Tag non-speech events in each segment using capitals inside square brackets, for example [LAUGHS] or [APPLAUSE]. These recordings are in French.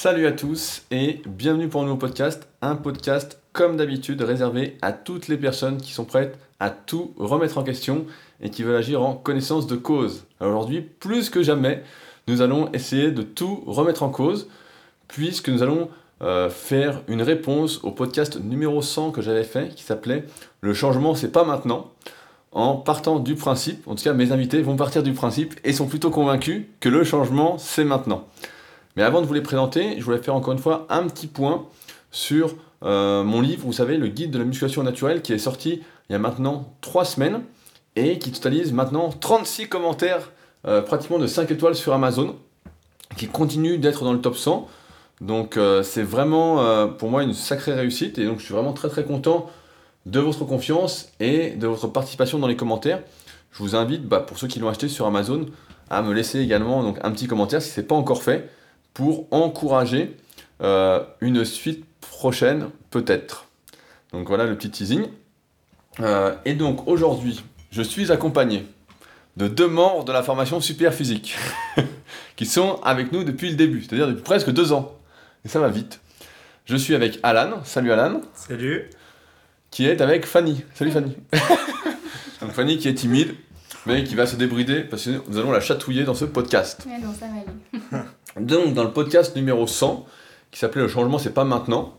Salut à tous et bienvenue pour un nouveau podcast. Un podcast comme d'habitude réservé à toutes les personnes qui sont prêtes à tout remettre en question et qui veulent agir en connaissance de cause. Aujourd'hui, plus que jamais, nous allons essayer de tout remettre en cause puisque nous allons euh, faire une réponse au podcast numéro 100 que j'avais fait qui s'appelait Le changement c'est pas maintenant en partant du principe, en tout cas mes invités vont partir du principe et sont plutôt convaincus que le changement c'est maintenant. Mais avant de vous les présenter, je voulais faire encore une fois un petit point sur euh, mon livre, vous savez, le guide de la musculation naturelle qui est sorti il y a maintenant 3 semaines et qui totalise maintenant 36 commentaires euh, pratiquement de 5 étoiles sur Amazon, qui continue d'être dans le top 100. Donc euh, c'est vraiment pour moi une sacrée réussite et donc je suis vraiment très très content de votre confiance et de votre participation dans les commentaires. Je vous invite, bah, pour ceux qui l'ont acheté sur Amazon, à me laisser également donc, un petit commentaire si ce n'est pas encore fait pour encourager euh, une suite prochaine, peut-être. Donc voilà le petit teasing. Euh, et donc aujourd'hui, je suis accompagné de deux membres de la formation Super Physique [LAUGHS] qui sont avec nous depuis le début, c'est-à-dire depuis presque deux ans. Et ça va vite. Je suis avec Alan. Salut Alan. Salut. Qui est avec Fanny. Salut Fanny. [LAUGHS] donc Fanny qui est timide, mais qui va se débrider parce que nous allons la chatouiller dans ce podcast. Ouais, non, ça va aller. [LAUGHS] Donc, dans le podcast numéro 100, qui s'appelait Le changement, c'est pas maintenant,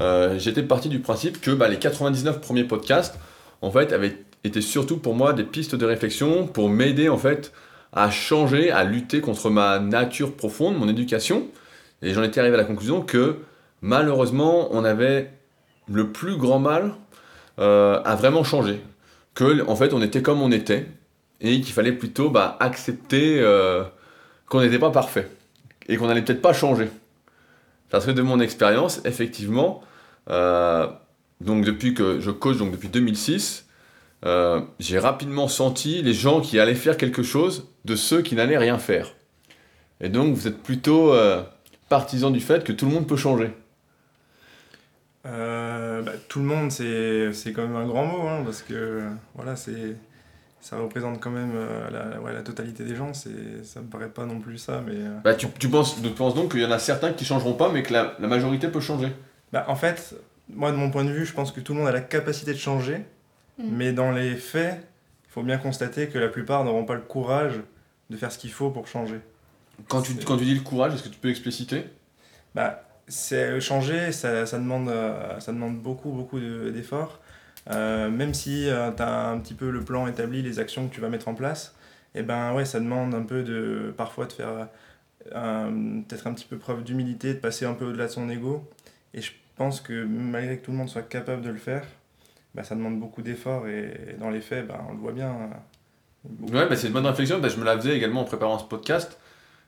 euh, j'étais parti du principe que bah, les 99 premiers podcasts, en fait, avaient été surtout pour moi des pistes de réflexion pour m'aider, en fait, à changer, à lutter contre ma nature profonde, mon éducation. Et j'en étais arrivé à la conclusion que, malheureusement, on avait le plus grand mal euh, à vraiment changer. Que, en fait, on était comme on était, et qu'il fallait plutôt bah, accepter euh, qu'on n'était pas parfait et qu'on n'allait peut-être pas changer. Parce que de mon expérience, effectivement, euh, donc depuis que je coach, donc depuis 2006, euh, j'ai rapidement senti les gens qui allaient faire quelque chose de ceux qui n'allaient rien faire. Et donc vous êtes plutôt euh, partisan du fait que tout le monde peut changer. Bah, tout le monde, c'est quand même un grand mot, hein, parce que voilà, c'est ça représente quand même euh, la, ouais, la, totalité des gens, c'est, ça me paraît pas non plus ça, mais... Euh. Bah, tu, tu, penses, tu penses donc qu'il y en a certains qui changeront pas, mais que la, la, majorité peut changer? Bah, En fait, moi de mon point de vue, je pense que tout le monde a la capacité de changer, mm. mais dans les faits, il faut bien constater que la plupart n'auront pas le courage de faire ce qu'il faut pour changer. Quand tu, quand tu dis le courage, est-ce que tu peux expliciter? Bah, c'est changer, ça, ça, demande, euh, ça demande beaucoup, beaucoup d'efforts. Euh, même si euh, tu as un petit peu le plan établi, les actions que tu vas mettre en place, et eh ben ouais, ça demande un peu de parfois de faire euh, peut-être un petit peu preuve d'humilité, de passer un peu au-delà de son ego. Et je pense que malgré que tout le monde soit capable de le faire, bah, ça demande beaucoup d'efforts et, dans les faits, bah, on le voit bien. Ouais, bah, c'est une bonne réflexion. Bah, je me la faisais également en préparant ce podcast.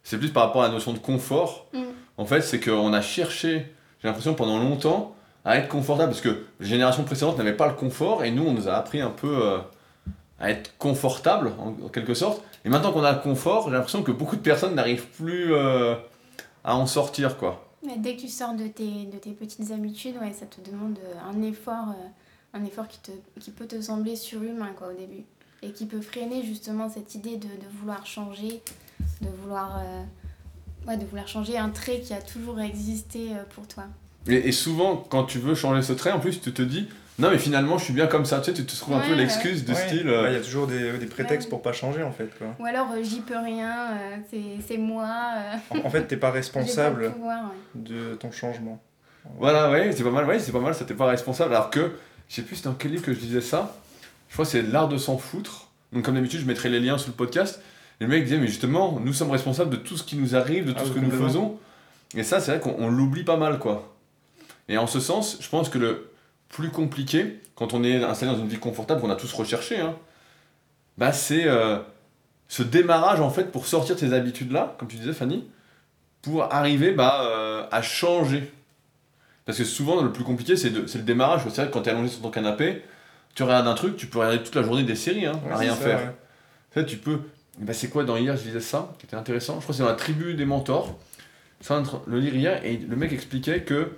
C'est plus par rapport à la notion de confort. Mm. En fait, c'est qu'on a cherché, j'ai l'impression pendant longtemps, à être confortable parce que les générations précédentes n'avaient pas le confort et nous on nous a appris un peu euh, à être confortable en, quelque sorte. Et maintenant qu'on a le confort, j'ai l'impression que beaucoup de personnes n'arrivent plus euh, à en sortir quoi. Dès que tu sors de tes, de tes petites habitudes, ouais, ça te demande un effort, euh, un effort qui, te, qui peut te sembler surhumain quoi, au début. Et qui peut freiner justement cette idée de vouloir changer, de vouloir, ouais, de vouloir changer un trait qui a toujours existé pour toi. Et, souvent, quand tu veux changer ce trait, en plus, tu te dis non, mais finalement, je suis bien comme ça. Tu sais, tu te trouves un peu l'excuse de style. Euh, il y a toujours des, des prétextes pour pas changer, en fait. Quoi. Ou alors, euh, j'y peux rien, euh, c'est moi. En, en, fait, t'es pas [LAUGHS] responsable de ton changement. Voilà, oui, c'est pas mal, ouais, c'est pas mal, ça t'es pas responsable. Alors que, je sais plus dans quel livre que je disais ça. Je crois que c'est L'art de s'en foutre. Donc, comme d'habitude, je mettrai les liens sous le podcast. Et le mec disait, mais justement, nous sommes responsables de tout ce qui nous arrive, de tout ah, ce que nous faisons. Et ça, c'est vrai qu'on l'oublie pas mal, quoi. Et en ce sens, je pense que le plus compliqué, quand on est installé dans une vie confortable, qu'on a tous recherché, hein, bah c'est euh, ce démarrage en fait pour sortir de ces habitudes-là, comme tu disais Fanny, pour arriver bah, euh, à changer. Parce que souvent, le plus compliqué, c'est le démarrage. C'est vrai que quand tu es allongé sur ton canapé, tu regardes un truc, tu peux regarder toute la journée des séries, hein, à rien faire. tu peux. Bah, c'est quoi dans hier, je disais ça, qui était intéressant. Je crois que c'est dans la tribu des mentors. Ça, le lire hier, et le mec expliquait que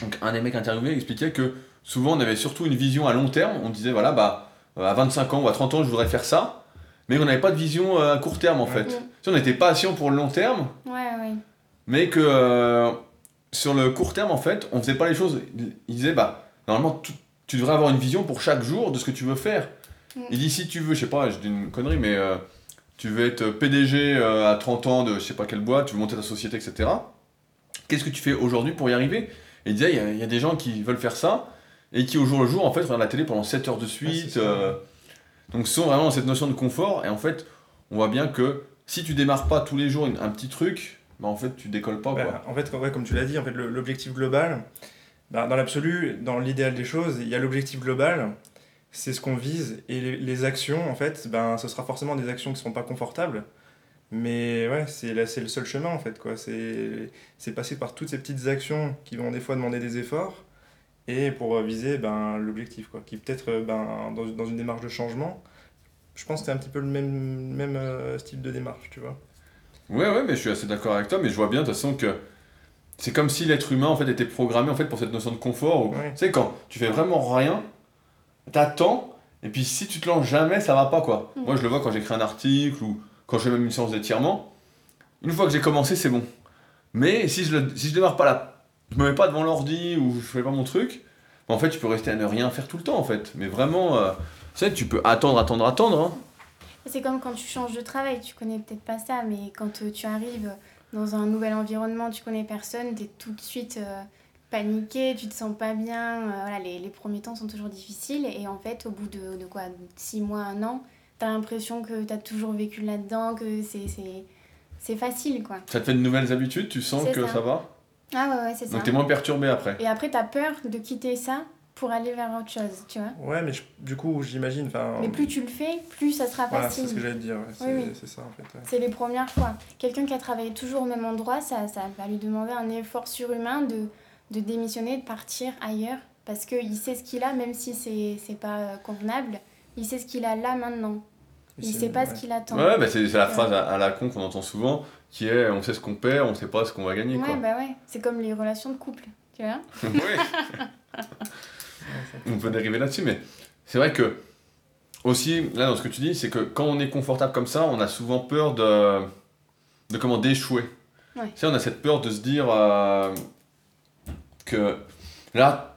donc un des mecs interviewés expliquait que souvent on avait surtout une vision à long terme. On disait voilà bah à 25 ans ou à 30 ans je voudrais faire ça, mais on n'avait pas de vision euh, à court terme en fait. Si on était patient pour le long terme, ouais, ouais. mais que euh, sur le court terme, en fait, on faisait pas les choses. Il disait, bah, normalement, tu, tu devrais avoir une vision pour chaque jour de ce que tu veux faire. Mm. Il dit, si tu veux, je sais pas, je dis une connerie, mais euh, tu veux être PDG euh, à 30 ans de je sais pas quelle boîte, tu veux monter ta société, etc. Qu'est-ce que tu fais aujourd'hui pour y arriver? Et il disait, il y a- il y, a des gens qui veulent faire ça et qui, au jour le jour, en fait, regardent la télé pendant 7 heures de suite. c'est ça. euh, donc, sont vraiment dans cette notion de confort. Et en fait, on voit bien que si tu démarres pas tous les jours un petit truc, bah, en fait, tu décolles pas. Bah, Quoi. en fait, ouais, comme tu l'as dit, en fait, l'objectif global, bah, dans l'absolu, dans l'idéal des choses, il y a l'objectif global, c'est ce qu'on vise, et les, les actions, en fait, ben, ce sera forcément des actions qui ne seront pas confortables, mais ouais, c'est là, c'est le seul chemin, en fait, quoi. C'est c'est passer par toutes ces petites actions qui vont des fois demander des efforts, et pour viser ben, l'objectif, quoi, qui peut-être, euh, ben, dans, dans une démarche de changement, je pense que c'est un petit peu le même, même euh, style de démarche, tu vois. Ouais, ouais, mais je suis assez d'accord avec toi, mais je vois bien de toute façon que c'est comme si l'être humain en fait était programmé en fait pour cette notion de confort. Où, Ouais. Tu sais, quand tu fais vraiment rien, t'attends, et puis si tu te lances jamais, ça va pas quoi. Mm. Moi je le vois quand j'écris un article ou quand je fais même une séance d'étirement. Une fois que j'ai commencé, c'est bon. Mais si je, le, si je démarre pas là, je me mets pas devant l'ordi ou je fais pas mon truc, en fait, tu peux rester à ne rien faire tout le temps en fait. Mais vraiment, euh, tu sais, tu peux attendre, attendre, attendre. hein. C'est comme quand tu changes de travail, tu connais peut-être pas ça, mais quand euh, tu arrives dans un nouvel environnement, tu connais personne, tu es tout de suite euh, paniqué, tu te sens pas bien. les, les premiers temps sont toujours difficiles et en fait, au bout de, de quoi? 6 mois, un an, tu as l'impression que tu as toujours vécu là-dedans, que c'est- c'est c'est facile quoi. Ça te fait de nouvelles habitudes, tu sens que ça. ça va. Ah ouais, ouais, c'est ça. Donc t'es moins perturbé après. Et après, tu as peur de quitter ça pour aller vers autre chose, tu vois. Ouais, mais je- du coup, j'imagine, enfin... Mais plus tu le fais, plus ça sera Voilà, facile. c'est ce que j'allais te dire, ouais. c'est Oui, oui. c'est ça en fait. ouais. C'est les premières fois. Quelqu'un qui a travaillé toujours au même endroit, ça, ça va lui demander un effort surhumain de, de démissionner, de partir ailleurs, parce qu'il sait ce qu'il a, même si c'est c'est pas euh, convenable, il sait ce qu'il a là maintenant. Il sait pas ouais. ce qu'il attend. Ouais, bah c'est la Ouais. phrase à, à la con qu'on entend souvent, qui est on sait ce qu'on perd, on sait pas ce qu'on va gagner. Ouais, quoi. bah ouais. C'est comme les relations de couple, tu vois. [LAUGHS] Oui, on peut dériver là-dessus, mais c'est vrai que, aussi, là dans ce que tu dis, c'est que quand on est confortable comme ça, on a souvent peur de, de comment d'échouer. Ouais. Tu sais, on a cette peur de se dire euh, que là,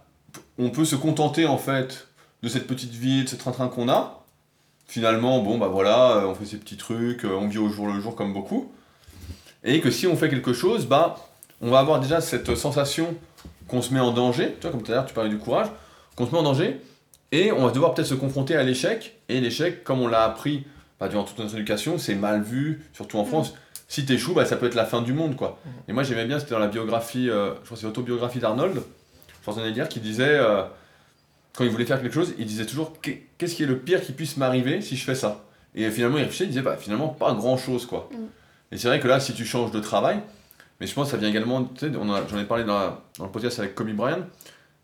on peut se contenter en fait de cette petite vie, de ce train-train qu'on a. Finalement, bon, bah voilà, euh, on fait ces petits trucs, euh, on vit au jour le jour comme beaucoup. Et que si on fait quelque chose, bah, on va avoir déjà cette sensation qu'on se met en danger. Tu vois, comme tout à l'heure, tu parlais du courage, qu'on se met en danger. Et on va devoir peut-être se confronter à l'échec. Et l'échec, comme on l'a appris bah, durant toute notre éducation, c'est mal vu, surtout en Mm. France. Si t'échoues, bah, ça peut être la fin du monde, quoi. Mhm. Et moi, j'aimais bien, c'était dans la biographie, euh, je crois que c'est l'autobiographie d'Arnold Schwarzenegger, qui disait, euh, quand il voulait faire quelque chose, il disait toujours Qu'est- qu'est-ce qui est le pire qui puisse m'arriver si je fais ça? Et finalement, il réfléchissait, il disait, bah, finalement, pas grand-chose, quoi. Mhm. Et c'est vrai que là, si tu changes de travail, mais je pense que ça vient également, tu sais, on a- j'en ai parlé dans, la- dans le podcast avec Kobe Bryant,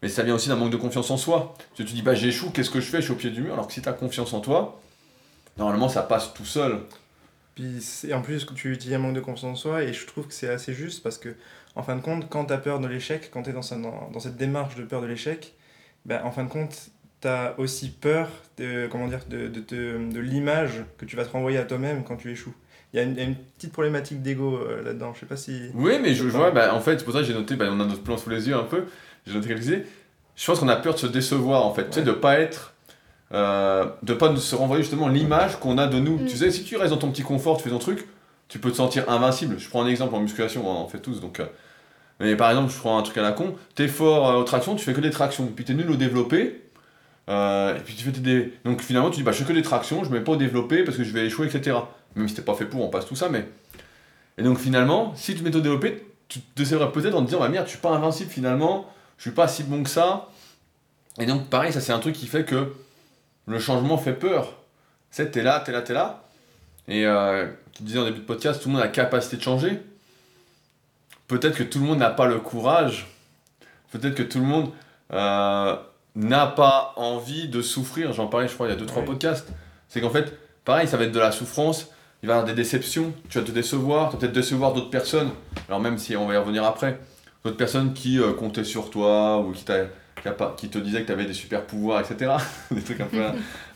mais ça vient aussi d'un manque de confiance en soi. Tu te dis, bah j'échoue, qu'est-ce que je fais? Je suis au pied du mur, alors que si tu as confiance en toi, normalement ça passe tout seul. Puis en plus, tu dis un manque de confiance en soi, et je trouve que c'est assez juste parce que, en fin de compte, quand tu as peur de l'échec, quand tu es dans, dans cette démarche de peur de l'échec, ben, en fin de compte, tu as aussi peur de, comment dire, de, de, de l'image que tu vas te renvoyer à toi-même quand tu échoues. Il y a une, il y a une petite problématique d'ego euh, là-dedans, je sais pas si. Oui, mais je, je vois, bah, en fait, c'est pour ça que j'ai noté, bah, on a notre plan sous les yeux un peu, j'ai noté quelques idées. Je pense qu'on a peur de se décevoir en fait, tu sais, de pas être. euh, de pas se renvoyer justement l'image qu'on a de nous. Mm. Tu sais, si tu restes dans ton petit confort, tu fais ton truc, tu peux te sentir invincible. Je prends un exemple en musculation, on en fait tous donc. euh, mais par exemple, je prends un truc à la con, t'es fort euh, aux tractions, tu fais que des tractions, puis t'es nul au développé, euh, et puis tu fais dé- Donc finalement, tu dis, bah je fais que des tractions, je mets pas au développé parce que je vais échouer, etc. Même si t'es pas fait pour, on passe tout ça, mais. Et donc finalement, si tu mets au développé, tu te décevrais peut-être en te disant, bah merde, je suis pas invincible finalement, je suis pas si bon que ça. Et donc pareil, ça c'est un truc qui fait que le changement fait peur. Tu sais, t'es là, t'es là, t'es là. Et euh, tu disais en début de podcast, tout le monde a la capacité de changer. Peut-être que tout le monde n'a pas le courage. Peut-être que tout le monde euh, n'a pas envie de souffrir. J'en parlais, je crois, il y a 2-3 Ouais. podcasts. C'est qu'en fait, pareil, ça va être de la souffrance. Il va y avoir des déceptions. Tu vas te décevoir. Tu vas peut-être décevoir d'autres personnes. Alors, même si on va y revenir après, d'autres personnes qui euh, comptaient sur toi ou qui, t'a- qui a pas- qui te disaient que tu avais des super pouvoirs, etc. [LAUGHS] des trucs un peu à,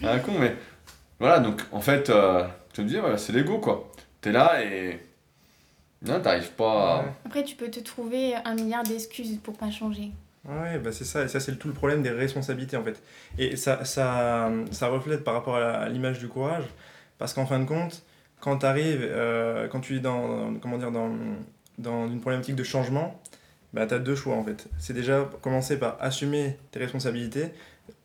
à la con. Mais voilà, donc en fait, euh, je te disais, voilà, c'est l'ego quoi. T'es là et Non, t'arrives pas à... Ouais. Après, tu peux te trouver un milliard d'excuses pour pas changer. Ouais, bah c'est ça, et ça c'est tout le problème des responsabilités en fait. Et ça, ça, ça reflète par rapport à l'image du courage, parce qu'en fin de compte, quand tu arrives, quand tu es dans, comment dire, dans, dans une problématique de changement, bah, tu as deux choix en fait. C'est déjà commencer par assumer tes responsabilités,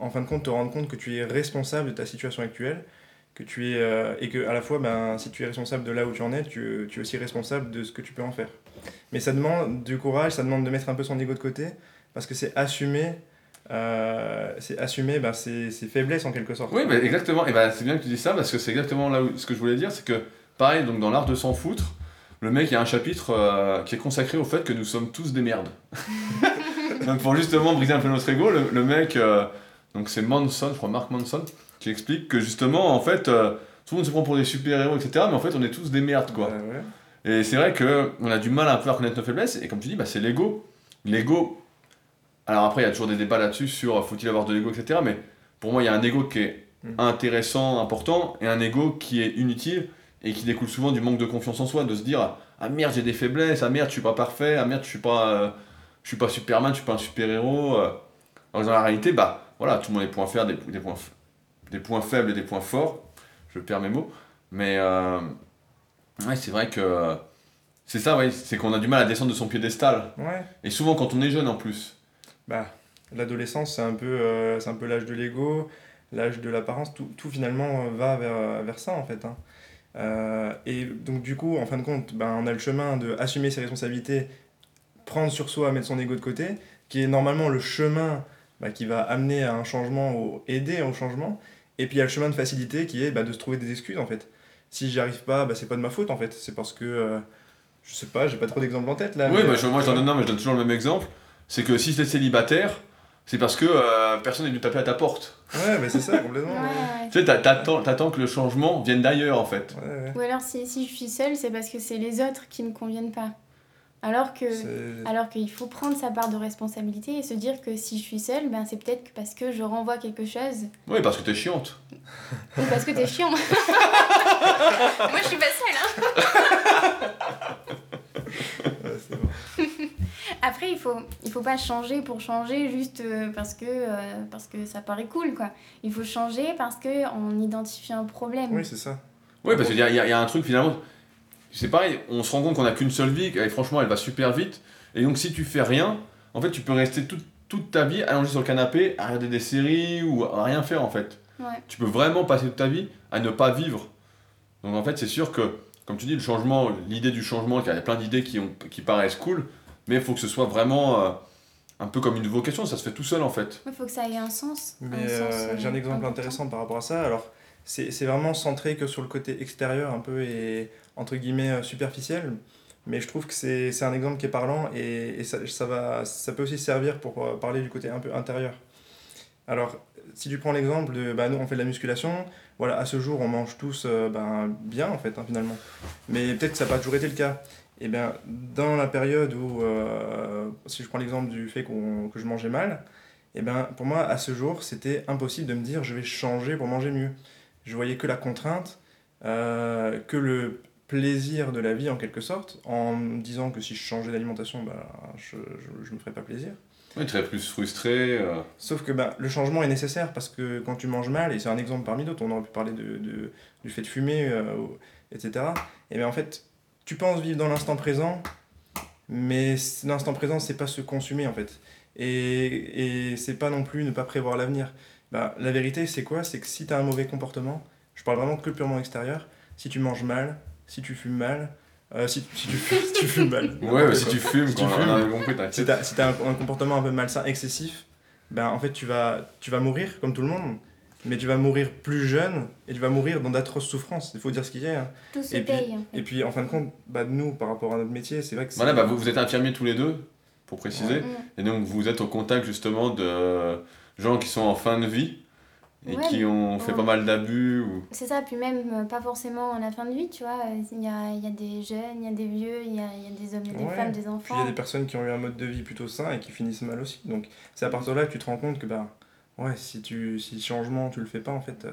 en fin de compte te rendre compte que tu es responsable de ta situation actuelle, que tu es, euh, et que à la fois, ben, si tu es responsable de là où tu en es, tu, tu es aussi responsable de ce que tu peux en faire. Mais ça demande du courage, ça demande de mettre un peu son ego de côté, parce que c'est assumer, euh, c'est assumer ben, ses, ses faiblesses en quelque sorte. Oui, bah, exactement. Et bah, c'est bien que tu dis ça parce que c'est exactement là où, ce que je voulais dire. C'est que, pareil, donc dans l'art de s'en foutre, le mec, il y a un chapitre euh, qui est consacré au fait que nous sommes tous des merdes. [LAUGHS] donc pour justement briser un peu notre ego, le, le mec, euh, donc c'est Manson, je crois, Mark Manson, qui explique que justement, en fait, euh, tout le monde se prend pour des super-héros, etc. Mais en fait, on est tous des merdes, quoi. Ouais. Et c'est vrai qu'on a du mal un peu à reconnaître nos faiblesses, et comme tu dis, bah, c'est l'ego. L'ego. Alors après, il y a toujours des débats là-dessus sur faut-il avoir de l'ego, etc. Mais pour moi, il y a un ego qui est Mm. intéressant, important, et un ego qui est inutile, et qui découle souvent du manque de confiance en soi, de se dire Ah merde, j'ai des faiblesses, ah merde, je suis pas parfait, ah merde, je suis pas, euh, je suis pas Superman, je suis pas un super-héros. euh. Alors dans la réalité, bah voilà, tout le monde a des points faibles, des, des points, des points faibles et des points forts. Je perds mes mots. Mais euh, ouais, c'est vrai que c'est ça, ouais, c'est qu'on a du mal à descendre de son piédestal. Ouais. Et souvent quand on est jeune en plus. Bah, l'adolescence, c'est un peu, euh, c'est un peu l'âge de l'ego, l'âge de l'apparence, tout, tout finalement euh, va vers, vers ça en fait. hein. Euh, et donc du coup, en fin de compte, ben, on a le chemin de assumer ses responsabilités, prendre sur soi, mettre son ego de côté, qui est normalement le chemin bah, qui va amener à un changement, ou aider au changement. Et puis il y a le chemin de facilité qui est bah, de se trouver des excuses en fait. Si j'y arrive pas, bah, c'est pas de ma faute en fait, c'est parce que, euh, je sais pas, j'ai pas trop d'exemples en tête là. oui, mais, bah, je- moi je donne, non, mais je donne toujours le même exemple. C'est que si t'es célibataire, c'est parce que euh, personne n'est venu taper à ta porte. Ouais, mais c'est ça complètement. Ouais, ouais. ouais. Tu sais, t'a- t'attends, t'attends que le changement vienne d'ailleurs en fait. Ouais, ouais. Ou alors, si, si je suis seule, c'est parce que c'est les autres qui ne conviennent pas. Alors que. Alors qu'il faut prendre sa part de responsabilité et se dire que si je suis seule, ben c'est peut-être parce que je renvoie quelque chose Oui, parce que t'es chiante. ou parce que t'es chiant. [LAUGHS] Moi je suis pas seule. Hein. Ouais, c'est bon. Après il faut il faut pas changer pour changer juste euh, parce que euh, parce que ça paraît cool quoi. Il faut changer parce que on identifie un problème. Oui, c'est ça. Oui, parce qu'il y a, il y a- il y a un truc finalement. C'est pareil, on se rend compte qu'on a qu'une seule vie, et franchement elle va super vite. Et donc si tu fais rien, en fait tu peux rester toute, toute ta vie allongé sur le canapé, à regarder des séries ou à rien faire en fait. Ouais. Tu peux vraiment passer toute ta vie à ne pas vivre. Donc en fait c'est sûr que, comme tu dis, le changement, l'idée du changement, il y a plein d'idées qui, ont, qui paraissent cool, mais il faut que ce soit vraiment euh, un peu comme une vocation, ça se fait tout seul en fait. Il faut que ça ait un sens. Mais un sens, euh, euh, j'ai un exemple important. intéressant par rapport à ça. Alors, c'est vraiment centré que sur le côté extérieur un peu et entre guillemets euh, superficiel. Mais je trouve que c'est un exemple qui est parlant et, et ça, ça, va, ça peut aussi servir pour euh, parler du côté un peu intérieur. Alors, si tu prends l'exemple de, bah, nous on fait de la musculation, voilà, à ce jour on mange tous euh, ben, bien en fait, hein, finalement. Mais peut-être que ça n'a pas toujours été le cas. Et bien, dans la période où, euh, si je prends l'exemple du fait qu'on que je mangeais mal, et ben, pour moi, à ce jour, c'était impossible de me dire je vais changer pour manger mieux. Je voyais que la contrainte, euh, que le plaisir de la vie en quelque sorte, en me disant que si je changeais d'alimentation, bah, je ne me ferais pas plaisir. Oui, très plus frustré. euh. Sauf que bah, le changement est nécessaire parce que quand tu manges mal, et c'est un exemple parmi d'autres, on aurait pu parler de, de- du fait de fumer, euh, etc. Et bien en fait, tu penses vivre dans l'instant présent, mais l'instant présent, c'est pas se consumer en fait. Et, et c'est pas non plus ne pas prévoir l'avenir. Bah, la vérité, c'est quoi? C'est que si tu as un mauvais comportement, je parle vraiment que purement extérieur, si tu manges mal, si tu fumes mal, euh, si, si tu, fumes, [LAUGHS] si tu fumes mal. Ouais, mais si tu fumes, Si tu on fumes. a compris. Si t'as si t'as un, un comportement un peu malsain, excessif, ben en fait tu vas, tu vas mourir comme tout le monde, mais tu vas mourir plus jeune et tu vas mourir dans d'atroces souffrances. Il faut dire ce qu'il y a. hein. Tout se Et puis- paye. en fait. Et puis en fin de compte, bah, nous par rapport à notre métier, c'est vrai que c'est- Voilà, bah, vous, vous êtes infirmiers tous les deux, pour préciser. Et donc vous êtes au contact justement de gens qui sont en fin de vie et Ouais, qui ont fait ouais. pas mal d'abus. Ou... C'est ça, puis même euh, pas forcément à la fin de vie, tu vois. euh, Il y a, il y a des jeunes, il y a des vieux, il y a, il y a des hommes, il y a des Ouais. femmes, des Puis il y enfants. a des personnes qui ont eu un mode de vie plutôt sain et qui finissent mal aussi. Donc c'est à partir de là que tu te rends compte que bah ouais, si tu si le changement tu le fais pas en fait, euh,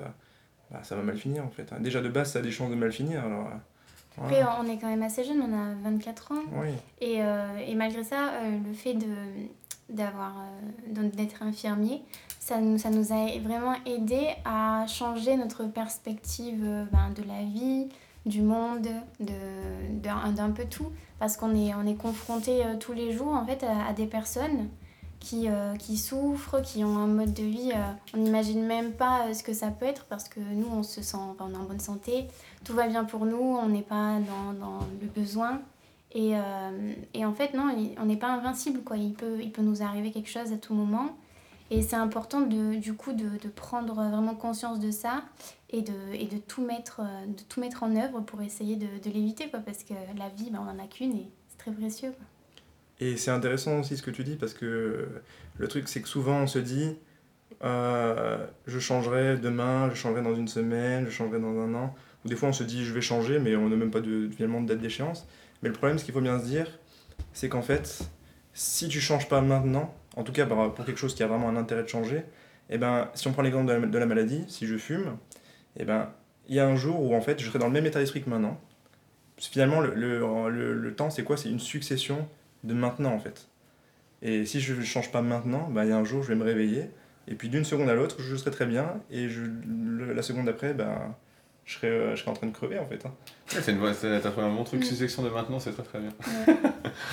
bah, ça va mal finir en fait. Déjà de base ça a des chances de mal finir alors. euh, Après, on est quand même assez jeune, on a 24 ans. Oui. Et, euh, et malgré ça, euh, le fait de, d'avoir, euh, d'être infirmier, ça nous, ça nous a vraiment aidé à changer notre perspective euh, ben, de la vie, du monde, de, d'un, peu tout. Parce qu'on est, on est confronté euh, tous les jours en fait, à, des personnes qui, qui souffrent, qui ont un mode de vie. on n'imagine même pas ce que ça peut être parce que nous, on se sent on est en bonne santé, tout va bien pour nous, on n'est pas dans, dans le besoin. Et, euh, et en fait, non, on n'est pas invincible, quoi. Il peut, il peut nous arriver quelque chose à tout moment. Et c'est important, de, du coup, de, de prendre vraiment conscience de ça et de, et de, tout, mettre, euh, de tout mettre en œuvre pour essayer de, de l'éviter, quoi. Parce que la vie, ben, on n'en a qu'une et c'est très précieux. Et c'est intéressant aussi ce que tu dis parce que le truc c'est que souvent on se dit euh, je changerai demain, je changerai dans une semaine, je changerai dans un an. Ou des fois on se dit je vais changer mais on n'a même pas de, finalement de date d'échéance. Mais le problème ce qu'il faut bien se dire c'est qu'en fait si tu changes pas maintenant, en tout cas pour pour quelque chose qui a vraiment un intérêt de changer, et ben si on prend l'exemple de la, maladie, si je fume, et ben il y a un jour où en fait je serai dans le même état d'esprit que maintenant. Finalement le, le, le, temps c'est quoi? C'est une succession de maintenant en fait. Et si je ne change pas maintenant, bah, il y a un jour je vais me réveiller, et puis d'une seconde à l'autre, je serai très bien, et la seconde d'après, bah, je, serai, euh, je serai en train de crever en fait. hein. Ouais, c'est une bonne- c'est- T'as trouvé un bon truc, Mm. succession de maintenant, c'est très très bien.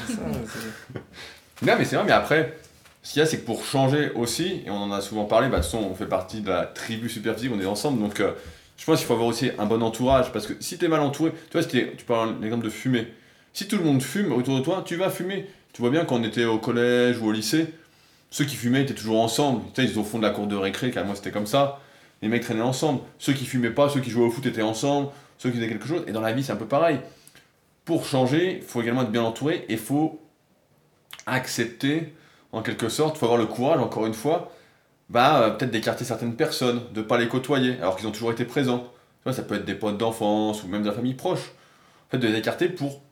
C'est ça, [LAUGHS] Non, mais c'est vrai, mais après, ce qu'il y a, c'est que pour changer aussi, et on en a souvent parlé, bah, de toute façon, on fait partie de la tribu Superphysique, on est ensemble, donc euh, je pense qu'il faut avoir aussi un bon entourage, parce que si t'es mal entouré, tu vois, si t'es- tu parles l'exemple de fumer, si tout le monde fume autour de toi, tu vas fumer. Tu vois bien quand on était au collège ou au lycée, ceux qui fumaient étaient toujours ensemble, tu sais, ils étaient au fond de la cour de récré, car moi c'était comme ça, les mecs traînaient ensemble, ceux qui fumaient pas, ceux qui jouaient au foot étaient ensemble, ceux qui faisaient quelque chose, et dans la vie c'est un peu pareil. Pour changer, il faut également être bien entouré, et il faut accepter, en quelque sorte, il faut avoir le courage, encore une fois, bah, euh, peut-être d'écarter certaines personnes, de pas les côtoyer, alors qu'ils ont toujours été présents. Ça peut être des potes d'enfance ou même de la famille proche. En fait, de les écarter pour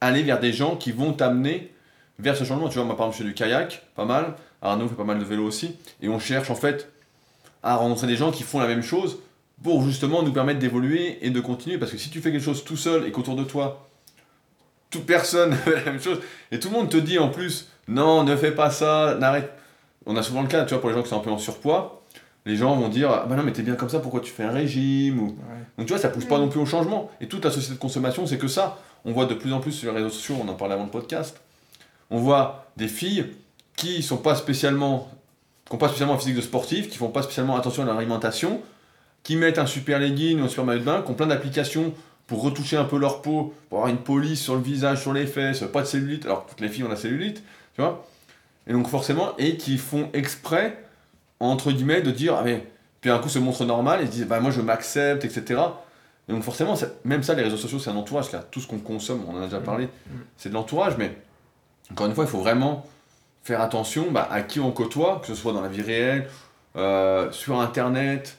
aller vers des gens qui vont t'amener vers ce changement. Tu vois, moi, par exemple, je fais du kayak, pas mal. Arnaud fait pas mal de vélo aussi. Et on cherche, en fait, à rencontrer des gens qui font la même chose pour justement nous permettre d'évoluer et de continuer. Parce que si tu fais quelque chose tout seul et qu'autour de toi, toute personne [LAUGHS] fait la même chose, et tout le monde te dit en plus, non, ne fais pas ça, n'arrête. On a souvent le cas, tu vois, pour les gens qui sont un peu en surpoids, les gens vont dire, ah bah non, mais t'es bien comme ça, pourquoi tu fais un régime ou... ouais. Donc tu vois, ça pousse pas Mm. non plus au changement. Et toute la société de consommation, c'est que ça. On voit de plus en plus sur les réseaux sociaux, on en parlait avant le podcast, on voit des filles qui sont pas spécialement qui n'ont pas spécialement un physique de sportif, qui font pas spécialement attention à leur alimentation, qui mettent un super legging ou un super maillot de bain, qui ont plein d'applications pour retoucher un peu leur peau, pour avoir une police sur le visage, sur les fesses, pas de cellulite, alors que toutes les filles ont la cellulite, tu vois. Et donc forcément, et qui font exprès, entre guillemets, de dire, ah mais, puis un coup se montre normal, et se disent, bah moi je m'accepte, etc. Et donc forcément, même ça, les réseaux sociaux, c'est un entourage, car tout ce qu'on consomme, on en a déjà parlé, c'est de l'entourage, mais encore une fois, il faut vraiment faire attention bah, à qui on côtoie, que ce soit dans la vie réelle, euh, sur Internet,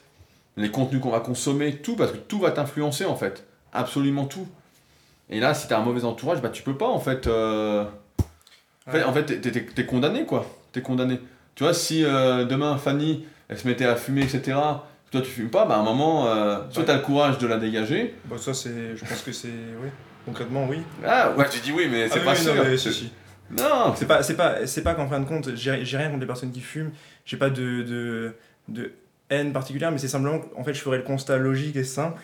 les contenus qu'on va consommer, tout, parce que tout va t'influencer en fait, absolument tout. Et là, si t'as un mauvais entourage, bah tu peux pas en fait. euh, En fait, Ouais. en fait, t'es- t'es t'es condamné quoi. T'es condamné. Tu vois, si euh, demain Fanny, elle se mettait à fumer, etc., toi tu fumes pas, bah à un moment, soit Ouais. t'as le courage de la dégager. Bah, ça, c'est, je pense que c'est. Oui, concrètement, oui. Ah ouais, tu dis oui, mais c'est Ah pas oui, sûr. Non, mais. Non, C'est pas, c'est pas, c'est pas qu'en fin de compte, j'ai j'ai rien contre les personnes qui fument, j'ai pas de, de, de haine particulière, mais c'est simplement qu'en fait, je ferais le constat logique et simple